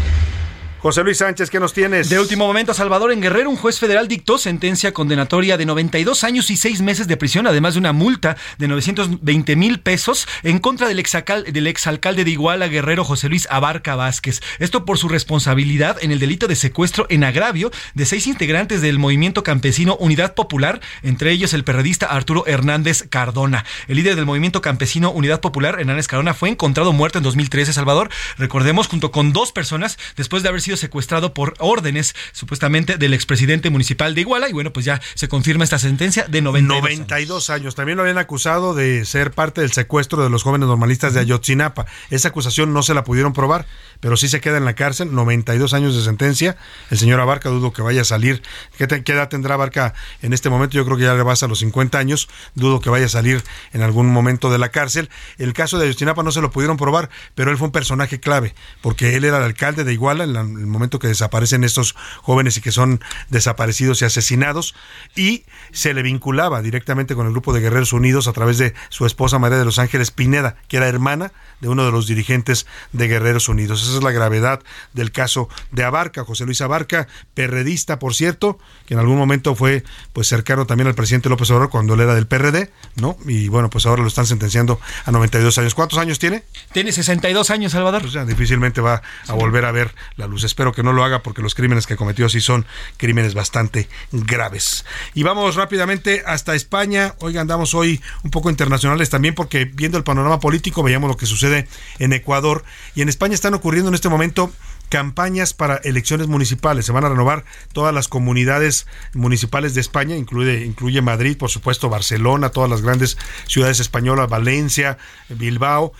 José Luis Sánchez, ¿qué nos tienes? De último momento, Salvador en Guerrero, un juez federal dictó sentencia condenatoria de 92 años y 6 meses de prisión, además de una multa de 920 mil pesos en contra del, exalcal, del exalcalde de Iguala, Guerrero, José Luis Abarca Vázquez. Esto por su responsabilidad en el delito de secuestro en agravio de seis integrantes del movimiento campesino Unidad Popular, entre ellos el periodista Arturo Hernández Cardona. El líder del movimiento campesino Unidad Popular, Hernández Cardona, fue encontrado muerto en 2013, Salvador. Recordemos, junto con dos personas, después de haber sido secuestrado por órdenes supuestamente del expresidente municipal de Iguala y bueno, pues ya se confirma esta sentencia de 92, 92 años. También lo habían acusado de ser parte del secuestro de los jóvenes normalistas de Ayotzinapa. Esa acusación no se la pudieron probar, pero sí se queda en la cárcel, 92 años de sentencia. El señor Abarca dudo que vaya a salir. ¿Qué, qué edad tendrá Abarca en este momento? Yo creo que ya rebasa los 50 años. Dudo que vaya a salir en algún momento de la cárcel. El caso de Ayotzinapa no se lo pudieron probar, pero él fue un personaje clave, porque él era el alcalde de Iguala en la, el momento que desaparecen estos jóvenes y que son desaparecidos y asesinados, y se le vinculaba directamente con el grupo de Guerreros Unidos a través de su esposa María de los Ángeles Pineda, que era hermana de uno de los dirigentes de Guerreros Unidos. Esa es la gravedad del caso de Abarca, José Luis Abarca, perredista, por cierto, que en algún momento fue pues cercano también al presidente López Obrador cuando él era del PRD, ¿no? Y bueno, pues ahora lo están sentenciando a 92 años. ¿Cuántos años tiene? Tiene 62 años, Salvador. Pues ya difícilmente va a volver a ver la luz. Espero que no lo haga porque los crímenes que cometió sí son crímenes bastante graves. Y vamos rápidamente hasta España. Oigan, andamos hoy un poco internacionales también porque viendo el panorama político veíamos lo que sucede en Ecuador y en España están ocurriendo en este momento campañas para elecciones municipales. Se van a renovar todas las comunidades municipales de España, incluye, incluye Madrid, por supuesto, Barcelona, todas las grandes ciudades españolas, Valencia, Bilbao.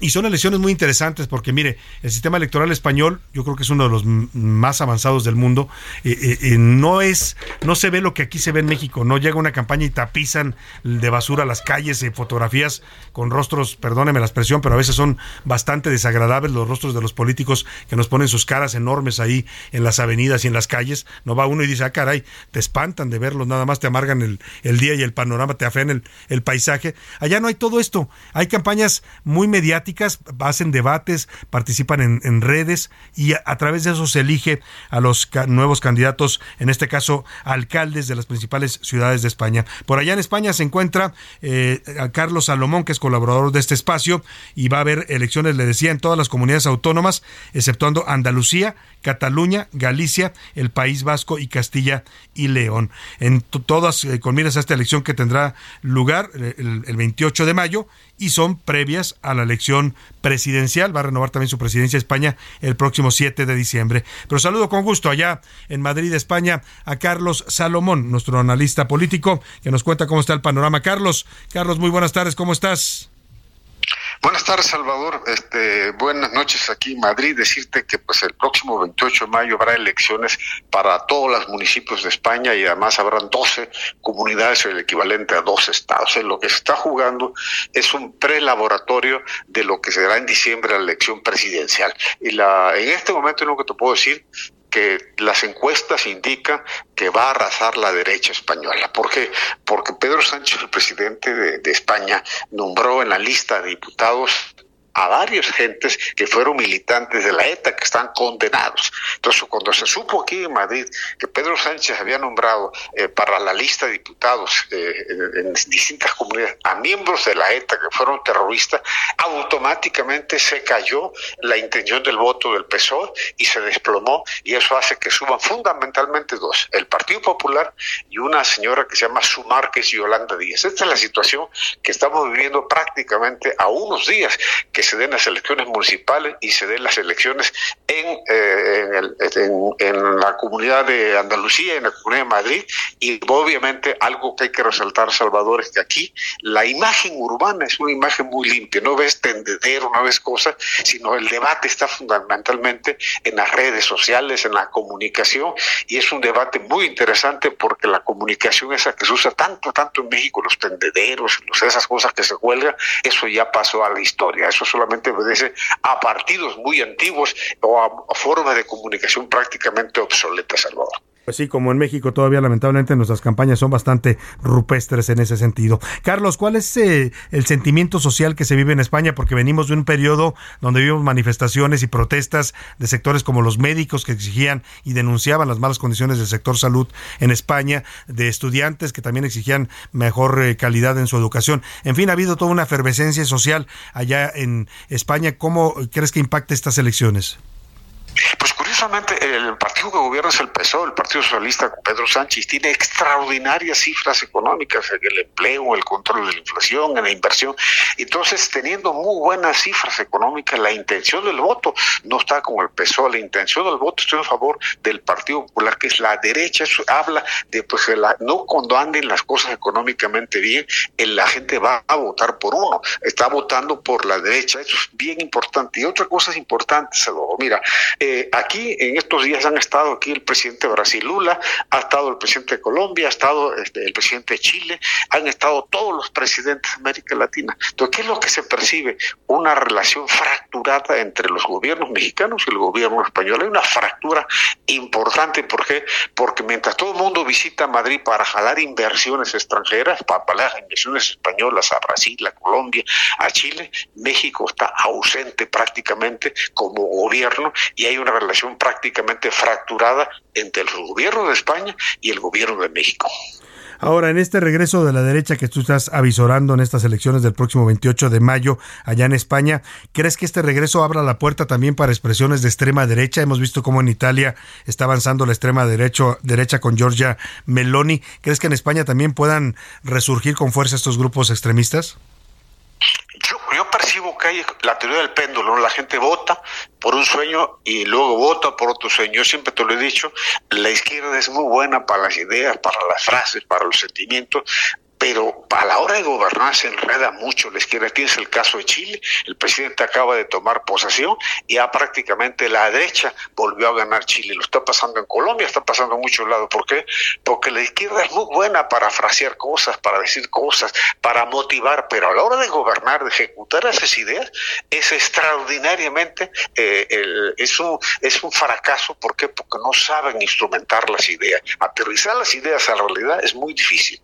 Y son elecciones muy interesantes porque, mire, el sistema electoral español, yo creo que es uno de los más avanzados del mundo. Eh, eh, eh, no es, no se ve lo que aquí se ve en México. No llega una campaña y tapizan de basura las calles, eh, fotografías con rostros, perdóneme la expresión, pero a veces son bastante desagradables los rostros de los políticos que nos ponen sus caras enormes ahí en las avenidas y en las calles. No va uno y dice, ah, caray, te espantan de verlos, nada más te amargan el, el día y el panorama, te afean el, el paisaje. Allá no hay todo esto. Hay campañas muy mediáticas, hacen debates, participan en, redes y a, través de eso se elige a los nuevos candidatos, en este caso alcaldes de las principales ciudades de España. Por allá en España se encuentra eh, a Carlos Salomón, que es colaborador de este espacio, y va a haber elecciones, le decía, en todas las comunidades autónomas, exceptuando Andalucía, Cataluña, Galicia, el País Vasco y Castilla y León. En to- todas eh, con miras a esta elección que tendrá lugar eh, el, el 28 de mayo y son previas a la elección presidencial. Va a renovar también su presidencia España el próximo 7 de diciembre. Pero saludo con gusto allá en Madrid, España, a Carlos Salomón, nuestro analista político, que nos cuenta cómo está el panorama. Carlos, Carlos, muy buenas tardes, ¿cómo estás? Buenas tardes, Salvador. Este, buenas noches aquí en Madrid. Decirte que pues el próximo 28 de mayo habrá elecciones para todos los municipios de España y además habrán 12 comunidades, el equivalente a dos estados. En lo que se está jugando es un prelaboratorio de lo que será en diciembre la elección presidencial. Y la, en este momento lo que te puedo decir que las encuestas indican que va a arrasar la derecha española. ¿Por qué? Porque Pedro Sánchez, el presidente de, de España, nombró en la lista de diputados a varios gentes que fueron militantes de la ETA, que están condenados. Entonces, cuando se supo aquí en Madrid que Pedro Sánchez había nombrado eh, para la lista de diputados eh, en, en distintas comunidades a miembros de la ETA que fueron terroristas, automáticamente se cayó la intención del voto del PSOE y se desplomó, y eso hace que suban fundamentalmente dos, el Partido Popular y una señora que se llama Sumar, que es Yolanda Díaz. Esta es la situación que estamos viviendo prácticamente a unos días que se den las elecciones municipales y se den las elecciones en, eh, en, en- la comunidad de Andalucía, en la comunidad de Madrid, y obviamente algo que hay que resaltar, Salvador, es que aquí la imagen urbana es una imagen muy limpia, no ves tendedero, no ves cosas, sino el debate está fundamentalmente en las redes sociales, en la comunicación, y es un debate muy interesante porque la comunicación esa que se usa tanto, tanto en México, los tendederos, esas cosas que se cuelgan, eso ya pasó a la historia, eso solamente obedece a partidos muy antiguos o a, formas de comunicación prácticamente obsoletas, Salvador. Pues sí, como en México todavía lamentablemente nuestras campañas son bastante rupestres en ese sentido. Carlos, ¿cuál es eh, el sentimiento social que se vive en España? Porque venimos de un periodo donde vimos manifestaciones y protestas de sectores como los médicos que exigían y denunciaban las malas condiciones del sector salud en España, de estudiantes que también exigían mejor eh, calidad en su educación. En fin, ha habido toda una efervescencia social allá en España. ¿Cómo crees que impacta estas elecciones? Pues curiosamente, el partido que gobierna es el PSOE, el Partido Socialista Pedro Sánchez, tiene extraordinarias cifras económicas en el empleo, el control de la inflación, en la inversión. Entonces, teniendo muy buenas cifras económicas, la intención del voto no está con el PSOE, la intención del voto está en favor del Partido Popular, que es la derecha. Eso habla de pues que la- no cuando anden las cosas económicamente bien, la gente va a votar por uno, está votando por la derecha. Eso es bien importante. Y otra cosa es importante, Salvador. Mira, eh, aquí en estos días han estado aquí el presidente de Brasil Lula, ha estado el presidente de Colombia, ha estado este, el presidente de Chile, han estado todos los presidentes de América Latina. Entonces, ¿qué es lo que se percibe? Una relación fracturada entre los gobiernos mexicanos y el gobierno español. Hay una fractura importante. ¿Por qué? Porque mientras todo el mundo visita Madrid para jalar inversiones extranjeras, para jalar inversiones españolas a Brasil, a Colombia, a Chile, México está ausente prácticamente como gobierno y hay una relación prácticamente fracturada entre el gobierno de España y el gobierno de México. Ahora, en este regreso de la derecha que tú estás avisorando en estas elecciones del próximo 28 de mayo allá en España, ¿crees que este regreso abra la puerta también para expresiones de extrema derecha? Hemos visto cómo en Italia está avanzando la extrema derecha con Giorgia Meloni. ¿Crees que en España también puedan resurgir con fuerza estos grupos extremistas? Yo, yo percibo que hay la teoría del péndulo, la gente vota por un sueño y luego vota por otro sueño. Yo siempre te lo he dicho, la izquierda es muy buena para las ideas, para las frases, para los sentimientos, pero a la hora de gobernar se enreda mucho la izquierda. Tienes el caso de Chile, el presidente acaba de tomar posesión y ya prácticamente la derecha volvió a ganar Chile. Lo está pasando en Colombia, está pasando en muchos lados. ¿Por qué? Porque la izquierda es muy buena para frasear cosas, para decir cosas, para motivar, pero a la hora de gobernar, de ejecutar esas ideas, es extraordinariamente, eh, el- es, un, es un fracaso. ¿Por qué? Porque no saben instrumentar las ideas. Aterrizar las ideas a la realidad es muy difícil.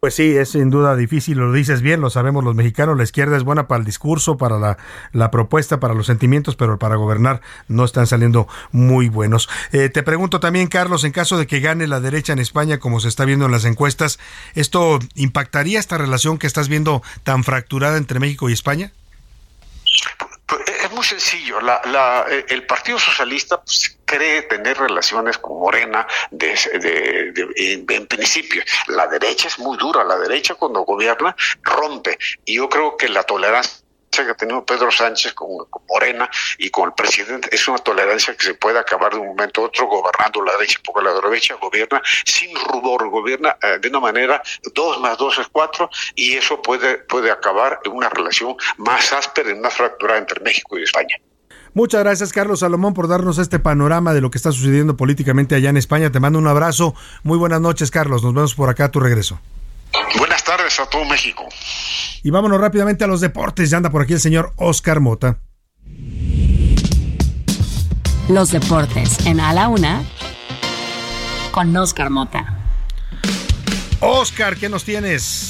Pues sí, es sin duda difícil, lo dices bien, lo sabemos los mexicanos, la izquierda es buena para el discurso, para la, propuesta, para los sentimientos, pero para gobernar no están saliendo muy buenos. Eh, te pregunto también, Carlos, en caso de que gane la derecha en España, como se está viendo en las encuestas, ¿esto impactaría esta relación que estás viendo tan fracturada entre México y España? Pues, Es muy sencillo. La, la- eh, el Partido Socialista pues, cree tener relaciones con Morena de, de- en, en principio. La derecha es muy dura. La derecha cuando gobierna rompe. Y yo creo que la tolerancia que ha tenido Pedro Sánchez con, Morena y con el presidente es una tolerancia que se puede acabar de un momento a otro gobernando la derecha, porque la derecha gobierna sin rubor, gobierna eh, de una manera dos más dos es cuatro y eso puede, puede acabar en una relación más áspera y más fracturada entre México y España. Muchas gracias, Carlos Salomón, por darnos este panorama de lo que está sucediendo políticamente allá en España. Te mando un abrazo. Muy buenas noches, Carlos. Nos vemos por acá a tu regreso. Buenas tardes a todo México. Y vámonos rápidamente a los deportes. Ya anda por aquí el señor Oscar Mota. Los deportes en A la Una con Oscar Mota. Oscar, ¿qué nos tienes?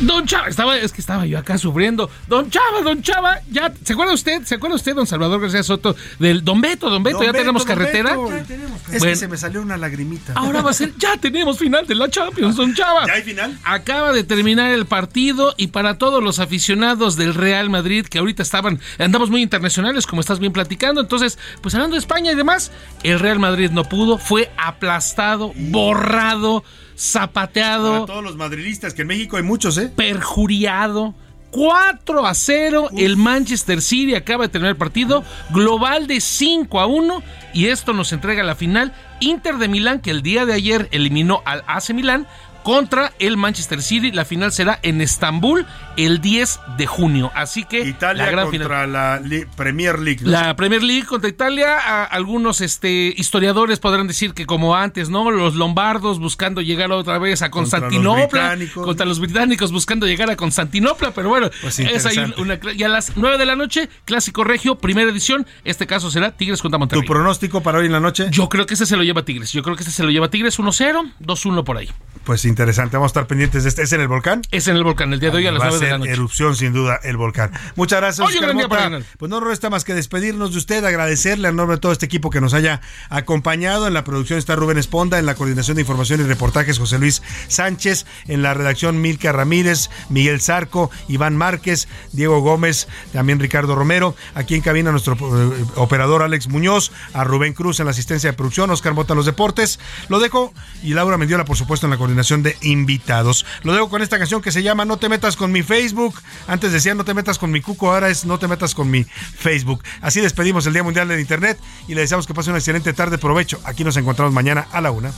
Don Chava, estaba, es que estaba yo acá sufriendo. Don Chava, Don Chava, ya, ¿se acuerda usted? ¿Se acuerda usted, don Salvador García Soto, del Don Beto, Don Beto? Don ya Beto, tenemos carretera. Beto. Ya tenemos Es que se me salió una lagrimita. Ahora va a ser, ya tenemos final de la Champions, Don Chava. ¿Ya hay final? Acaba de terminar el partido y para todos los aficionados del Real Madrid que ahorita estaban, andamos muy internacionales, como estás bien platicando. Entonces, pues hablando de España y demás, el Real Madrid no pudo, fue aplastado, borrado, zapateado. Para todos los madridistas, que en México hay muchos, ¿eh? Perjuriado. 4 a 0, el Manchester City acaba de terminar el partido, global de 5 a 1 y esto nos entrega la final Inter de Milán que el día de ayer eliminó al AC Milán contra el Manchester City. La final será en Estambul el 10 de junio. Así que Italia la gran contra final. la Premier League. ¿no? La Premier League contra Italia, a- algunos este, historiadores podrán decir que como antes, ¿no? Los lombardos buscando llegar otra vez a Contra los Constantinopla, contra los británicos buscando llegar a Constantinopla, pero bueno, Pues es ahí una, y a las 9 de la noche, Clásico Regio, primera edición, este caso será Tigres contra ¿Tu Monterrey. pronóstico para hoy en la noche? Yo creo que este se lo lleva Tigres, yo creo que este se lo lleva Tigres 1-0, 2-1 por ahí. Pues interesante, vamos a estar pendientes de este. ¿Es en el volcán? Es en el volcán, el día de hoy a las Va 9 de la noche. erupción, sin duda, el volcán. Muchas gracias, Oye, gran día para. Pues no resta más que despedirnos de usted, agradecerle en nombre de todo este equipo que nos haya acompañado. En la producción está Rubén Esponda, en la coordinación de información y reportajes José Luis Sánchez, en la redacción Milka Ramírez, Miguel Zarco, Iván Márquez, Diego Gómez, también Ricardo Romero. Aquí en cabina nuestro eh, operador Alex Muñoz, a Rubén Cruz en la asistencia de producción, Oscar Mota en los deportes. Lo dejo y Laura Mendiola, por supuesto, en la coordinación de invitados. Lo dejo con esta canción que se llama No te metas con mi Facebook. Antes decía No te metas con mi cuco, ahora es No te metas con mi Facebook. Así despedimos el Día Mundial del Internet y le deseamos que pase una excelente tarde. Provecho. Aquí nos encontramos mañana a la una.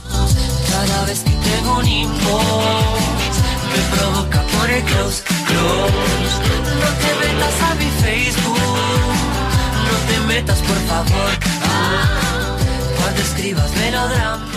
Cada vez tengo un provoca por el. No te metas a mi Facebook, no te metas por favor. Ah, cuando escribas melodrama.